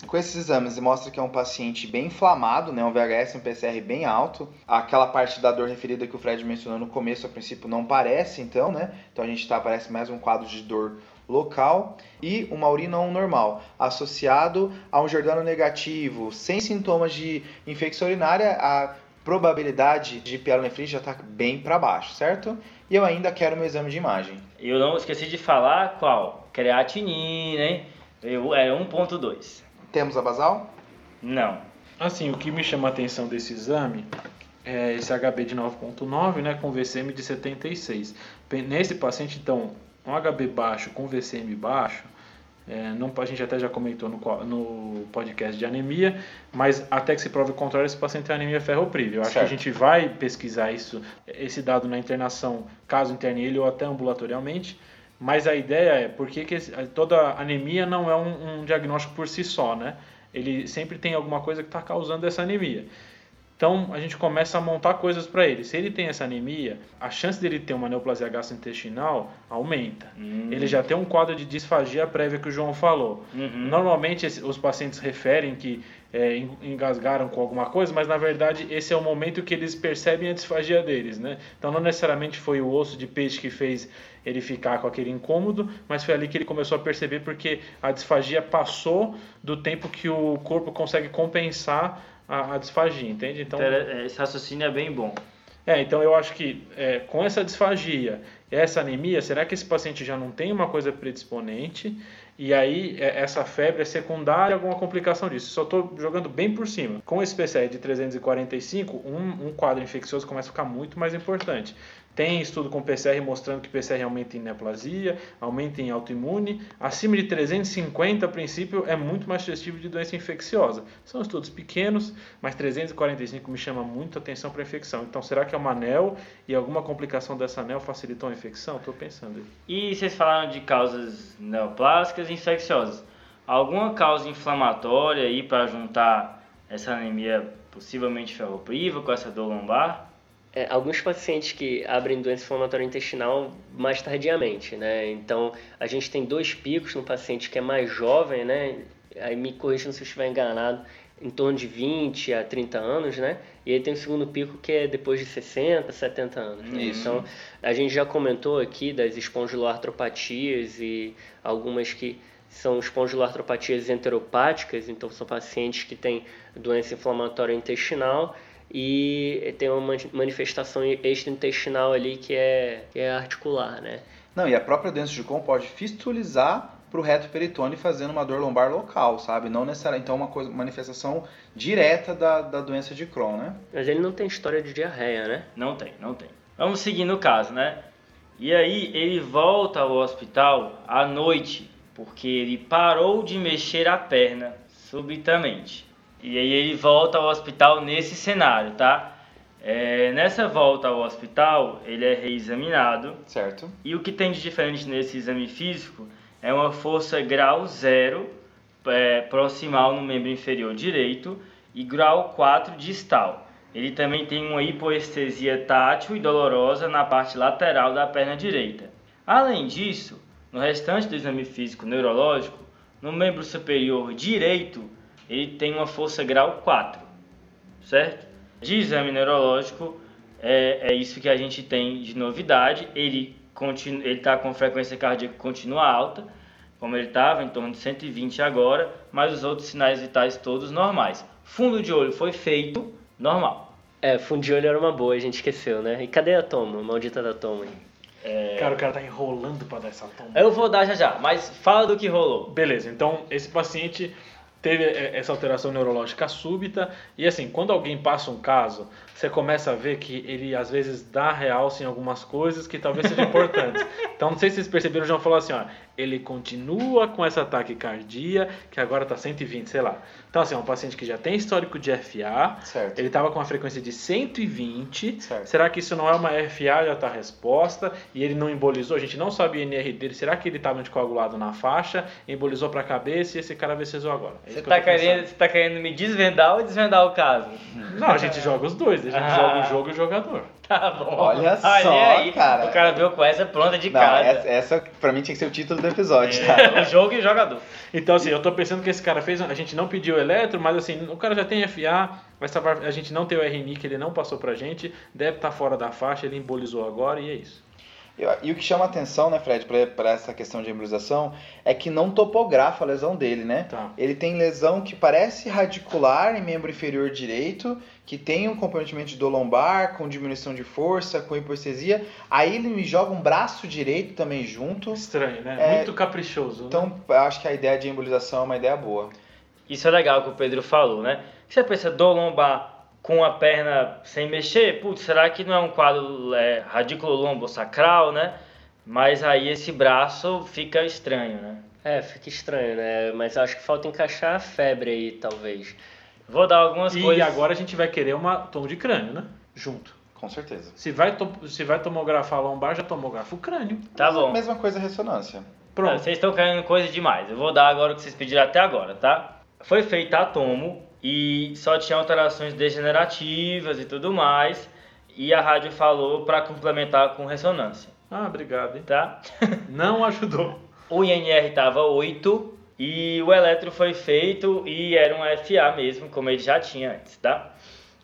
Com esses exames, mostra que é um paciente bem inflamado, né? um VHS, um PCR bem alto. Aquela parte da dor referida que o Fred mencionou no começo, a princípio, não parece, então, né? Então a gente tá, parece mais um quadro de dor local e uma urina normal, associado a um Jordano negativo, sem sintomas de infecção urinária, a probabilidade de pielonefrite já está bem para baixo, certo? E eu ainda quero meu exame de imagem. Eu não esqueci de falar qual? Creatinina, hein? Eu, é 1.2. Temos a basal? Não. Assim, o que me chama a atenção desse exame é esse HB de 9.9, né, com VCM de 76. Nesse paciente, então, um HB baixo com VCM baixo, é, não, a gente até já comentou no, no podcast de anemia, mas até que se prove o contrário, esse paciente tem anemia ferropriva. Eu acho certo. que a gente vai pesquisar isso, esse dado na internação, caso interne ele ou até ambulatorialmente, mas a ideia é porque que toda anemia não é um, um diagnóstico por si só, né? Ele sempre tem alguma coisa que está causando essa anemia. Então a gente começa a montar coisas para ele. Se ele tem essa anemia, a chance dele ter uma neoplasia gastrointestinal aumenta. Uhum. Ele já tem um quadro de disfagia prévia que o João falou. Uhum. Normalmente os pacientes referem que é, engasgaram com alguma coisa, mas na verdade esse é o momento que eles percebem a disfagia deles, né? Então não necessariamente foi o osso de peixe que fez ele ficar com aquele incômodo, mas foi ali que ele começou a perceber porque a disfagia passou do tempo que o corpo consegue compensar a, a disfagia, entende? Então, é, esse raciocínio é bem bom. É, então eu acho que é, com essa disfagia, essa anemia, será que esse paciente já não tem uma coisa predisponente? E aí é, essa febre é secundária, alguma complicação disso? Só estou jogando bem por cima. Com esse PCR de 345, um, um quadro infeccioso começa a ficar muito mais importante. Tem estudo com PCR mostrando que PCR aumenta em neoplasia, aumenta em autoimune. Acima de 350, a princípio, é muito mais sugestivo de doença infecciosa. São estudos pequenos, mas 345 me chama muito atenção para infecção. Então, será que é uma anel e alguma complicação dessa anel facilitou a infecção? Estou pensando. E vocês falaram de causas neoplásicas e infecciosas. Alguma causa inflamatória aí para juntar essa anemia possivelmente ferropriva com essa dor lombar? É, alguns pacientes que abrem doença inflamatória intestinal mais tardiamente, né? Então, a gente tem dois picos no paciente que é mais jovem, né? Aí me corrijam se eu estiver enganado, em torno de 20 a 30 anos, né? E aí tem o segundo pico que é depois de 60, 70 anos. Né? Então, a gente já comentou aqui das espondiloartropatias e algumas que são espondiloartropatias enteropáticas, então são pacientes que têm doença inflamatória intestinal e tem uma manifestação extraintestinal ali que é, que é articular, né? Não, e a própria doença de Crohn pode fistulizar para o reto peritônio fazendo uma dor lombar local, sabe? Não necessariamente, então uma coisa, manifestação direta da, da doença de Crohn, né? Mas ele não tem história de diarreia, né? Não tem, não tem. Vamos seguir no caso, né? E aí ele volta ao hospital à noite, porque ele parou de mexer a perna subitamente. E aí ele volta ao hospital nesse cenário, tá? É, nessa volta ao hospital, ele é reexaminado. Certo. E o que tem de diferente nesse exame físico é uma força grau zero é, proximal no membro inferior direito e grau 4 distal. Ele também tem uma hipoestesia tátil e dolorosa na parte lateral da perna direita. Além disso, no restante do exame físico neurológico, no membro superior direito, ele tem uma força grau 4, certo? De exame neurológico, é, é isso que a gente tem de novidade. Ele está com frequência cardíaca continua alta, como ele estava, em torno de 120 agora, mas os outros sinais vitais todos normais. Fundo de olho foi feito, normal. É, fundo de olho era uma boa, a gente esqueceu, né? E cadê a toma, maldita da toma aí? É... Cara, o cara tá enrolando para dar essa toma. Eu vou dar já já, mas fala do que rolou. Beleza, então esse paciente teve é, essa alteração neurológica súbita. E assim, quando alguém passa um caso, você começa a ver que ele às vezes dá realce em algumas coisas que talvez sejam importantes. [LAUGHS] Então, não sei se vocês perceberam, o João falou assim, ó, ele continua com essa taquicardia, que agora está 120, sei lá. Então, assim, é um paciente que já tem histórico de FA, certo. ele estava com uma frequência de 120, certo. será que isso não é uma FA, já está resposta, e ele não embolizou, a gente não sabe o INR dele, será que ele estava anticoagulado na faixa, embolizou para a cabeça e esse cara VCZou agora? É você está querendo, tá querendo me desvendar ou desvendar o caso? Não, a gente joga os dois, a gente ah. joga o jogo e o jogador. Tá bom. Olha só, aí, cara. O cara veio com essa pronta de cara. Essa, essa pra mim tinha que ser o título do episódio, é, tá? o jogo e o jogador. Então, assim, eu tô pensando que esse cara fez. A gente não pediu eletro, mas assim, o cara já tem FA, vai salvar, a gente não tem o RNI que ele não passou pra gente, deve estar tá fora da faixa, ele embolizou agora e é isso. E o que chama atenção, né, Fred, para essa questão de embolização, é que não topografa a lesão dele, né? Tá. Ele tem lesão que parece radicular em membro inferior direito, que tem um comprometimento do lombar, com diminuição de força, com hipoestesia. Aí ele me joga um braço direito também junto. Estranho, né? É, Muito caprichoso. Então, né? eu acho que a ideia de embolização é uma ideia boa. Isso é legal que o Pedro falou, né? Você pensa, dor lombar com a perna sem mexer, putz, será que não é um quadro é, radiculo-lombo-sacral, né? Mas aí esse braço fica estranho, né? É, fica estranho, né? Mas acho que falta encaixar a febre aí, talvez. Vou dar algumas e coisas. E agora a gente vai querer uma tomo de crânio, né? Junto. Com certeza. Se vai, to se vai tomografar a lombar, já tomografa o crânio. Tá bom. Mesma coisa a ressonância. Pronto. Ah, vocês estão querendo coisa demais. Eu vou dar agora o que vocês pediram até agora, tá? Foi feita a tomo e só tinha alterações degenerativas e tudo mais. E a rádio falou para complementar com ressonância. Ah, obrigado. Hein? Tá? [LAUGHS] Não ajudou. o INR tava 8 e o eletro foi feito e era um FA mesmo, como ele já tinha antes, tá?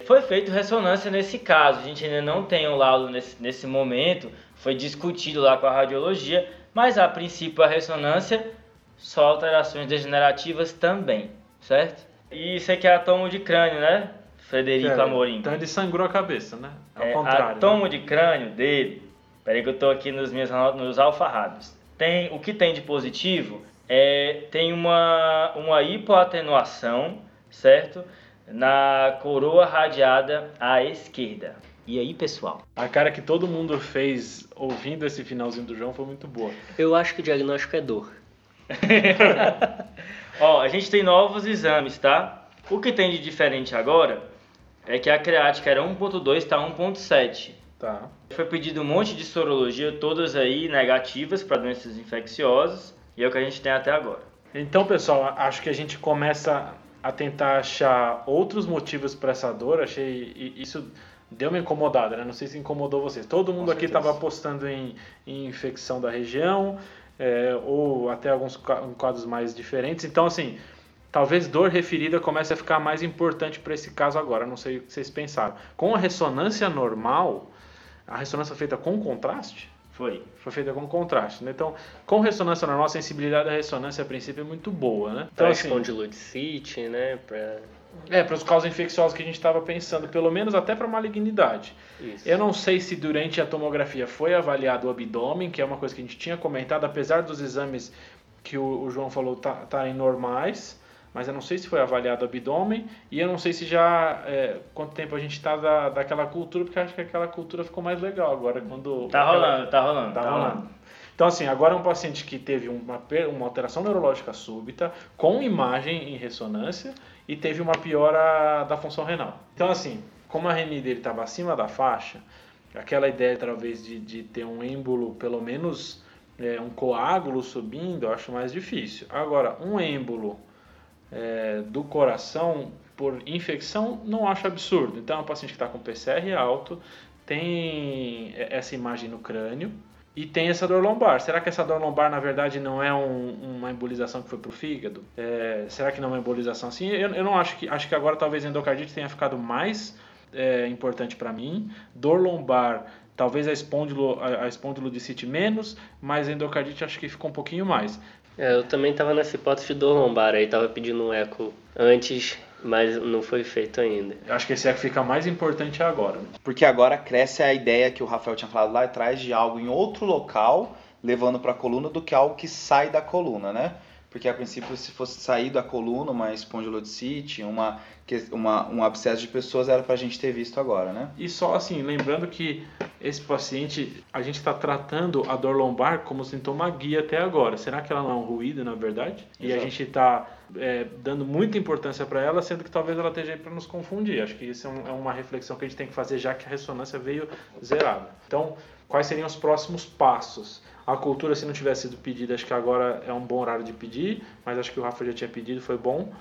Foi feito ressonância nesse caso, a gente ainda não tem o um laudo nesse, nesse momento, foi discutido lá com a radiologia, mas a princípio a ressonância, só alterações degenerativas também, certo? E isso aqui é tomo de crânio, né, Frederico é, Amorim? Então ele sangrou a cabeça, né? Ao é, contrário. tomo né? de crânio dele, peraí que eu tô aqui nos meus nos alfarrados. Tem, o que tem de positivo é, tem uma, uma hipoatenuação, certo? Na coroa radiada à esquerda. E aí, pessoal? A cara que todo mundo fez ouvindo esse finalzinho do João foi muito boa. Eu acho que o diagnóstico é dor. [LAUGHS] Ó, a gente tem novos exames, tá? O que tem de diferente agora é que a creática era 1.2, está 1.7. Tá. Foi pedido um monte de sorologia, todas aí negativas para doenças infecciosas, e é o que a gente tem até agora. Então, pessoal, acho que a gente começa a tentar achar outros motivos para essa dor. Achei isso deu uma incomodada, né? Não sei se incomodou vocês. Todo mundo aqui estava apostando em, em, infecção da região, é, ou até alguns quadros mais diferentes. Então, assim, talvez dor referida comece a ficar mais importante para esse caso agora. Não sei o que vocês pensaram. Com a ressonância normal, a ressonância feita com contraste? Foi. Foi feita com contraste, né? Então, com ressonância normal, a sensibilidade da ressonância a princípio é muito boa, né? Então, assim, espondilodicite, né? Pra... É, para os causas infecciosos que a gente estava pensando, pelo menos até para malignidade. Isso. Eu não sei se durante a tomografia foi avaliado o abdômen, que é uma coisa que a gente tinha comentado, apesar dos exames que o, o João falou estarem tá, tá normais mas eu não sei se foi avaliado o abdômen e eu não sei se já é, quanto tempo a gente está da, daquela cultura, porque acho que aquela cultura ficou mais legal agora quando tá aquela, rolando, tá rolando, tá, tá rolando. rolando. Então assim, agora é um paciente que teve uma, uma alteração neurológica súbita com imagem em ressonância e teve uma piora da função renal. Então assim, como a RNI dele estava acima da faixa, aquela ideia talvez de, de ter um êmbolo pelo menos é, um coágulo subindo, eu acho mais difícil. Agora, um êmbolo é, do coração por infecção, não acho absurdo. Então, é um paciente que está com PCR alto, tem essa imagem no crânio e tem essa dor lombar. Será que essa dor lombar, na verdade, não é um, uma embolização que foi para o fígado? É, será que não é uma embolização assim? Eu, eu, não acho que. Acho que agora talvez a endocardite tenha ficado mais é, importante para mim. Dor lombar talvez a espôndilo, a, a menos, mas a endocardite acho que ficou um pouquinho mais. É, eu também estava nessa hipótese de dor lombar aí, estava pedindo um eco antes, mas não foi feito ainda. Eu acho que esse eco fica mais importante agora. Porque agora cresce a ideia que o Rafael tinha falado lá atrás de algo em outro local levando para a coluna do que algo que sai da coluna, né? Porque a princípio, se fosse sair da coluna uma espondilodicite, uma, uma, um abscesso de pessoas, era para a gente ter visto agora, né? E só assim, lembrando que esse paciente, a gente está tratando a dor lombar como sintoma guia até agora. Será que ela não é um ruído, na verdade? Exato. E a gente está é, dando muita importância para ela, sendo que talvez ela esteja aí para nos confundir. Acho que isso é, um, é uma reflexão que a gente tem que fazer, já que a ressonância veio zerada. Então, quais seriam os próximos passos? A cultura, se não tivesse sido pedida, acho que agora é um bom horário de pedir, mas acho que o Rafa já tinha pedido, foi bom.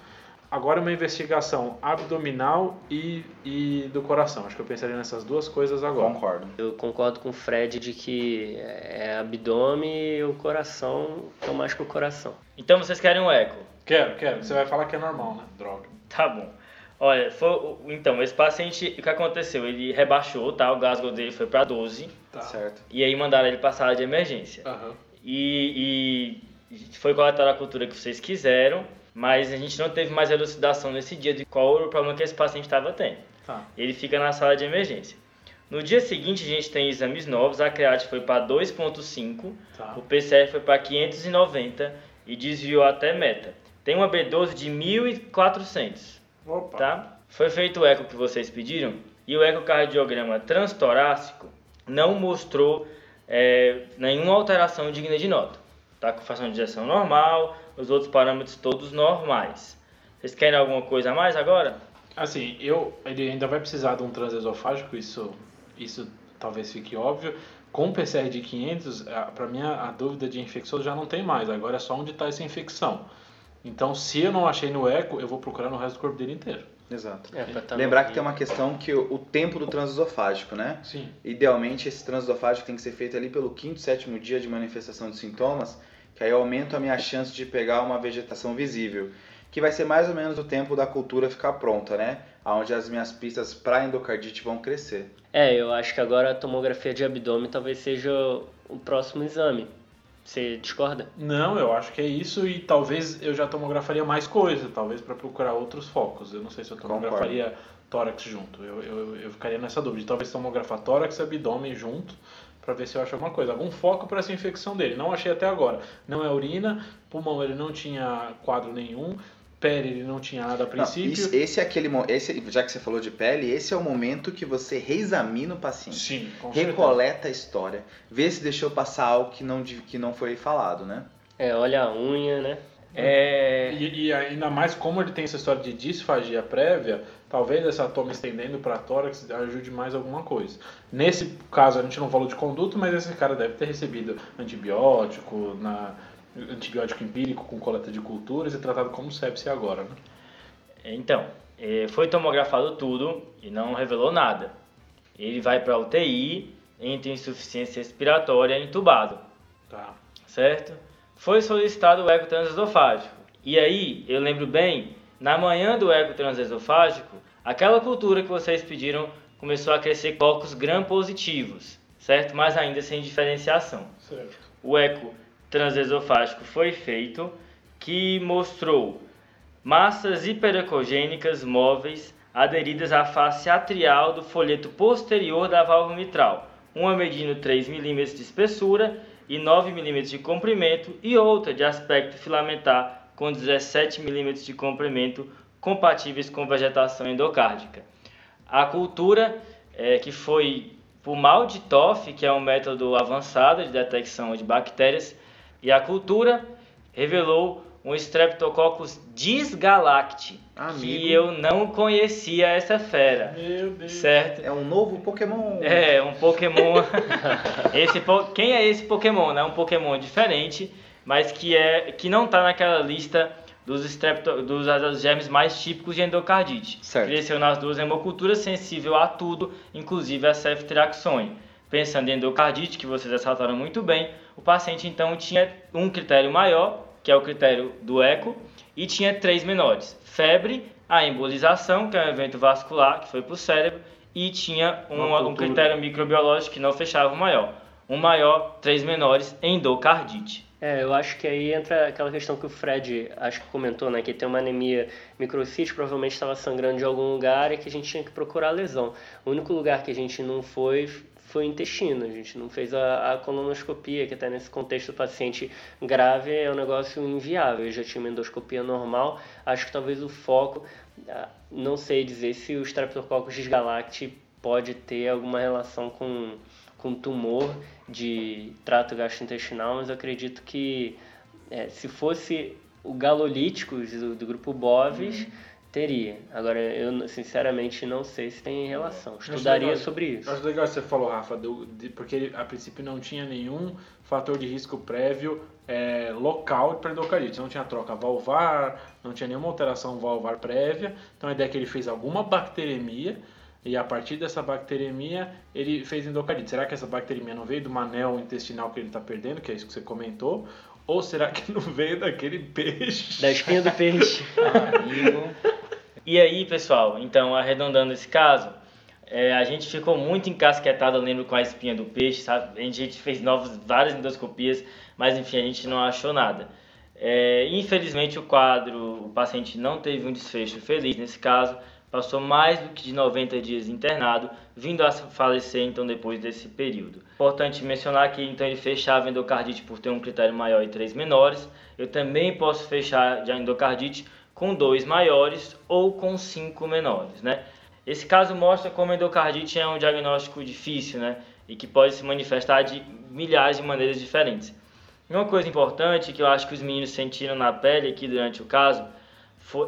Agora uma investigação abdominal e, e do coração. Acho que eu pensaria nessas duas coisas agora. Concordo. Eu concordo com o Fred de que é abdômen e o coração estão mais com o coração. Então vocês querem um eco? Quero, quero. Você vai falar que é normal, né? Droga. Tá bom. Olha, foi, então, esse paciente, o que aconteceu? Ele rebaixou, tá? O Glasgow dele foi para 12. Tá. Certo. E aí mandaram ele para sala de emergência. Uhum. E, e foi coletada a cultura que vocês quiseram, mas a gente não teve mais elucidação nesse dia de qual era o problema que esse paciente estava tendo. Tá. Ele fica na sala de emergência. No dia seguinte, a gente tem exames novos. A create foi para 2,5, tá. o PCR foi para 590 e desviou até meta. Tem uma B12 de 1.400. Opa. Tá? Foi feito o eco que vocês pediram e o ecocardiograma transtorácico não mostrou é, nenhuma alteração digna de nota. Tá com fração de injeção normal, os outros parâmetros todos normais. Vocês querem alguma coisa a mais agora? Assim, eu, ele ainda vai precisar de um transesofágico, isso, isso talvez fique óbvio. Com o PCR de 500, para mim a dúvida de infecção já não tem mais, agora é só onde está essa infecção. Então, se eu não achei no eco, eu vou procurar no resto do corpo dele inteiro. Exato. É, tá Lembrar que tem uma questão que o, o, tempo do transesofágico, né? Sim. Idealmente, esse transesofágico tem que ser feito ali pelo quinto, sétimo dia de manifestação de sintomas, que aí aumenta a minha chance de pegar uma vegetação visível que vai ser mais ou menos o tempo da cultura ficar pronta, né? Onde as minhas pistas para endocardite vão crescer. É, eu acho que agora a tomografia de abdômen talvez seja o próximo exame. Você discorda? Não, eu acho que é isso e talvez eu já tomografaria mais coisa, talvez para procurar outros focos. Eu não sei se eu tomografaria Concordo. tórax junto. Eu, eu, eu ficaria nessa dúvida. Talvez tomografar tórax e abdômen junto para ver se eu acho alguma coisa, algum foco para essa infecção dele. Não achei até agora. Não é urina, pulmão ele não tinha quadro nenhum, pele ele não tinha nada a princípio. Não, esse é aquele esse, já que você falou de pele, esse é o momento que você reexamina o paciente. Sim, com Recoleta certeza. a história, vê se deixou passar algo que não, que não foi falado, né? É, olha a unha, né? É... E, e, ainda mais como ele tem essa história de disfagia prévia, talvez essa toma estendendo para tórax ajude mais alguma coisa. Nesse caso a gente não falou de conduto, mas esse cara deve ter recebido antibiótico na antibiótico empírico com coleta de culturas e tratado como sepse agora, né? Então, é, foi tomografado tudo e não revelou nada. Ele vai para UTI, entra em insuficiência respiratória entubado. Tá. Certo? Foi solicitado o eco transesofágico. E aí, eu lembro bem, na manhã do eco transesofágico, aquela cultura que vocês pediram começou a crescer cocos gram-positivos, certo? Mas ainda sem diferenciação. Certo. O eco transesofágico foi feito que mostrou massas hiperecogênicas móveis aderidas à face atrial do folheto posterior da válvula mitral, uma medindo 3 mm de espessura e 9 mm de comprimento e outra de aspecto filamentar com 17 mm de comprimento compatíveis com vegetação endocárdica. A cultura é, que foi por mal de TOF, que é um método avançado de detecção de bactérias, e a cultura revelou um Streptococcus disgalacti, Amigo. que eu não conhecia essa fera. Meu Deus. Certo? É um novo Pokémon. É, um Pokémon. [LAUGHS] esse Quem é esse Pokémon? É um Pokémon diferente, mas que é que não está naquela lista dos, strepto, dos germes mais típicos de endocardite. Certo. Cresceu nas duas hemoculturas, sensível a tudo, inclusive a ceftriaxone. Pensando em endocardite, que vocês ressaltaram muito bem, o paciente então tinha um critério maior, que é o critério do eco, e tinha três menores: febre, a embolização, que é um evento vascular que foi para o cérebro, e tinha um, um critério microbiológico que não fechava o maior. Um maior, três menores, endocardite. É, eu acho que aí entra aquela questão que o Fred acho que comentou, né? Que tem uma anemia microcítica, provavelmente estava sangrando de algum lugar e que a gente tinha que procurar lesão. O único lugar que a gente não foi foi o intestino. A gente não fez a, a colonoscopia, que até nesse contexto paciente grave é um negócio inviável. Eu já tinha uma endoscopia normal. Acho que talvez o foco, ah, não sei dizer se o Streptococcus disgalacti pode ter alguma relação com, com tumor de trato gastrointestinal, mas eu acredito que é, se fosse o galolítico do, do grupo Bovis, uhum Teria. Agora, eu sinceramente não sei se tem relação. Estudaria legal, sobre isso. Acho legal que você falou, Rafa, do, de, porque a princípio não tinha nenhum fator de risco prévio é, local para endocardite. Não tinha troca valvar, não tinha nenhuma alteração valvar prévia. Então a ideia é que ele fez alguma bacteremia e a partir dessa bacteremia ele fez endocardite. Será que essa bacteremia não veio do manel intestinal que ele está perdendo, que é isso que você comentou? Ou será que [LAUGHS] não veio daquele peixe? Da espinha do peixe. [LAUGHS] Amigo. E aí, pessoal, então, arredondando esse caso, é, a gente ficou muito encasquetado, eu lembro, com a espinha do peixe, sabe? A gente fez novos, várias endoscopias, mas enfim, a gente não achou nada. É, infelizmente, o quadro, o paciente não teve um desfecho feliz nesse caso, passou mais do que de 90 dias internado, vindo a falecer então depois desse período. Importante mencionar que então ele fechava endocardite por ter um critério maior e três menores. Eu também posso fechar de endocardite com dois maiores ou com cinco menores, né? Esse caso mostra como a endocardite é um diagnóstico difícil, né? E que pode se manifestar de milhares de maneiras diferentes. E uma coisa importante que eu acho que os meninos sentiram na pele aqui durante o caso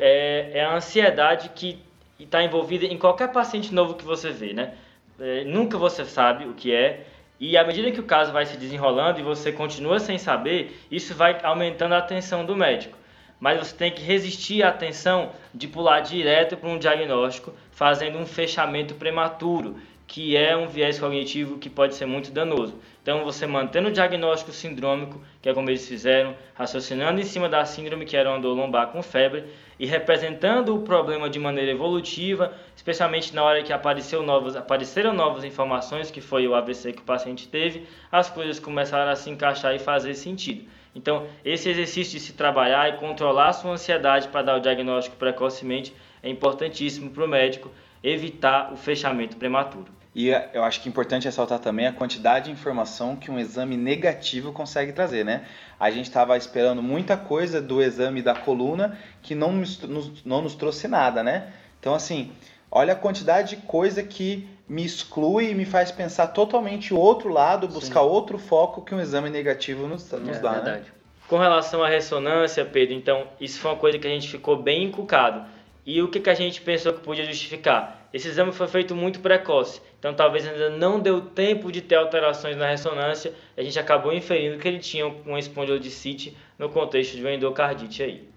é, é a ansiedade que está envolvida em qualquer paciente novo que você vê, né? É, nunca você sabe o que é e à medida que o caso vai se desenrolando e você continua sem saber, isso vai aumentando a atenção do médico. Mas você tem que resistir à tensão de pular direto para um diagnóstico, fazendo um fechamento prematuro, que é um viés cognitivo que pode ser muito danoso. Então, você mantendo o diagnóstico sindrômico, que é como eles fizeram, raciocinando em cima da síndrome que era uma dor lombar com febre, e representando o problema de maneira evolutiva, especialmente na hora que novos, apareceram novas informações, que foi o AVC que o paciente teve, as coisas começaram a se encaixar e fazer sentido. Então, esse exercício de se trabalhar e controlar a sua ansiedade para dar o diagnóstico precocemente é importantíssimo para o médico evitar o fechamento prematuro. E eu acho que é importante ressaltar também a quantidade de informação que um exame negativo consegue trazer, né? A gente estava esperando muita coisa do exame da coluna que não nos, não nos trouxe nada, né? Então, assim, olha a quantidade de coisa que me exclui e me faz pensar totalmente o outro lado, buscar Sim. outro foco que um exame negativo nos, nos é, dá, né? verdade. né? Com relação à ressonância, Pedro, então, isso foi uma coisa que a gente ficou bem encucado. E o que, que a gente pensou que podia justificar? Esse exame foi feito muito precoce, então talvez ainda não deu tempo de ter alterações na ressonância. A gente acabou inferindo que ele tinha uma espondilodicite no contexto de uma endocardite aí.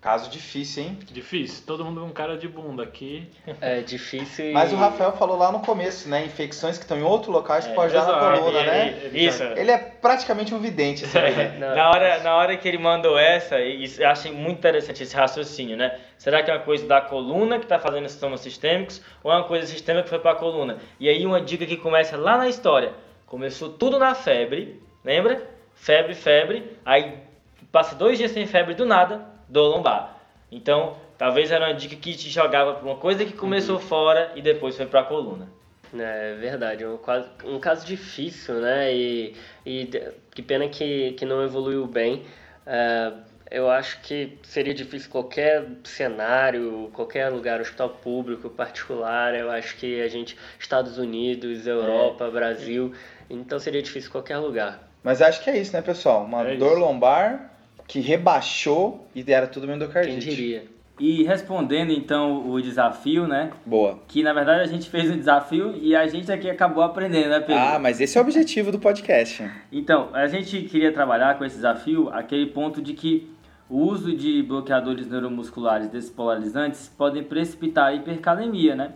Caso difícil, hein? Difícil. Todo mundo com cara de bunda aqui. É difícil. E... Mas o Rafael falou lá no começo, né? Infecções que estão em outros locais que é, pode dar na coluna, né? Isso. Ele é praticamente um vidente. Assim, né? [LAUGHS] na, hora, na hora que ele mandou essa, isso, eu achei muito interessante esse raciocínio, né? Será que é uma coisa da coluna que está fazendo sintomas sistêmicos ou é uma coisa sistêmica que foi para a coluna? E aí uma dica que começa lá na história. Começou tudo na febre, lembra? Febre, febre. Aí passa dois dias sem febre do nada do lombar. Então, talvez era uma dica que te jogava para uma coisa que começou uhum. fora e depois foi para a coluna. É verdade, um caso, um caso difícil, né? E, e que pena que, que não evoluiu bem. É, eu acho que seria difícil qualquer cenário, qualquer lugar, hospital público, particular. Eu acho que a gente, Estados Unidos, Europa, é. Brasil, então seria difícil qualquer lugar. Mas acho que é isso, né, pessoal? Uma é dor lombar que rebaixou e era tudo endocardite. Quem diria? E respondendo então o desafio, né? Boa. Que na verdade a gente fez um desafio e a gente aqui acabou aprendendo, né, Pedro? Ah, mas esse é o objetivo do podcast. Então, a gente queria trabalhar com esse desafio aquele ponto de que o uso de bloqueadores neuromusculares despolarizantes podem precipitar a hipercalemia, né?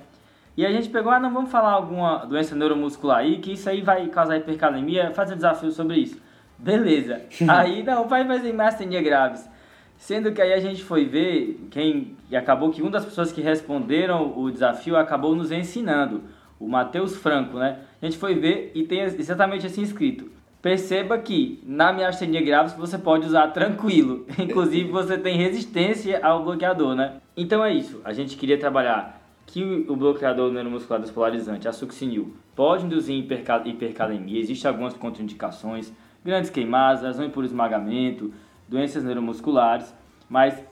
E a gente pegou, ah, não, vamos falar alguma doença neuromuscular aí, que isso aí vai causar hipercalemia, fazer um desafio sobre isso. Beleza. aí não, vai fazer mastenia graves. Sendo que aí a gente foi ver quem e acabou que uma das pessoas que responderam o desafio acabou nos ensinando, o Matheus Franco, né? A gente foi ver e tem exatamente assim escrito. Perceba que na miastenia graves você pode usar tranquilo, [LAUGHS] inclusive você tem resistência ao bloqueador, né? Então é isso. A gente queria trabalhar que o bloqueador neuromuscular despolarizante, a succinil, pode induzir hipercalemia. Existem algumas contraindicações grandes queimadas, lesões por esmagamento, doenças neuromusculares, mas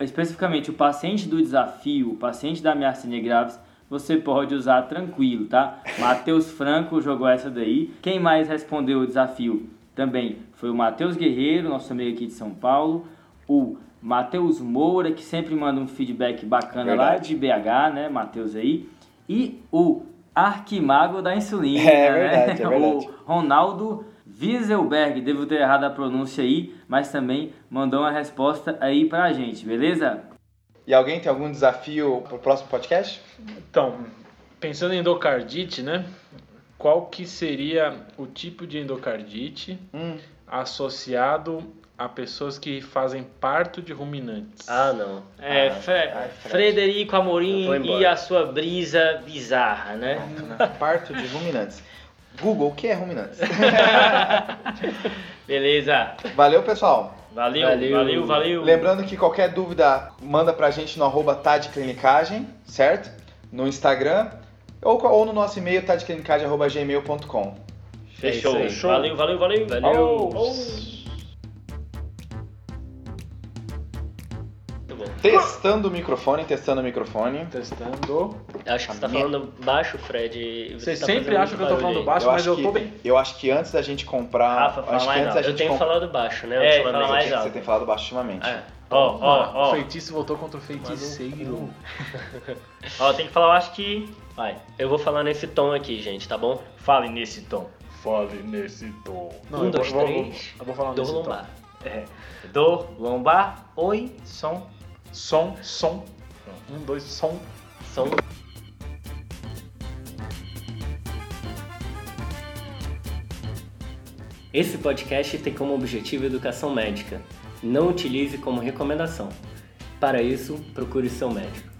especificamente o paciente do desafio, o paciente da miastenia graves, você pode usar tranquilo, tá? Matheus Franco jogou essa daí. Quem mais respondeu o desafio também foi o Matheus Guerreiro, nosso amigo aqui de São Paulo, o Matheus Moura, que sempre manda um feedback bacana Verdade. lá de BH, né, Matheus aí, e o Arquimago da insulina, é, né? Verdade, é [LAUGHS] verdade. o Ronaldo Wieselberg, devo ter errado a pronúncia aí, mas também mandou uma resposta aí pra gente, beleza? E alguém tem algum desafio pro próximo podcast? Então, pensando em endocardite, né? Qual que seria o tipo de endocardite hum. associado a pessoas que fazem parto de ruminantes? Ah, não. É, ah, Fre ai, Frederico Amorim e a sua brisa bizarra, né? [LAUGHS] parto de ruminantes. Google, o que é ruminantes? [LAUGHS] Beleza. Valeu, pessoal. Valeu, valeu, valeu, valeu. Lembrando que qualquer dúvida, manda pra gente no arroba tadclinicagem, certo? No Instagram ou, ou no nosso e-mail tadclinicagem.gmail.com. Fechou. É Fechou. Valeu, valeu, valeu. Valeu. Oh. Testando o microfone, testando o microfone. Testando. Acho que você tá falando baixo, Fred. Você Vocês tá sempre acham que eu tô falando baixo, Eu mas eu que- tô bem. Eu acho que antes da gente comprar. Rafa, fala acho que mais antes. Eu tenho comprar. falado baixo, né? É, fala mais Você alto. tem falado baixo ultimamente. É. Ó, ó, O ó. feitiço voltou contra o feiticeiro. Ó, tem que falar, eu acho que. Vai. Eu vou falar nesse tom aqui, gente, tá bom? Fale nesse tom. Fale nesse tom. Não, um, dois, vou, vou- três. Eu vou falar Dor nesse lombar. É. Dor, lombar, oi, som. Som, som. Um, dois, som. São Esse podcast tem como objetivo educação médica. Não utilize como recomendação. Para isso, procure seu médico.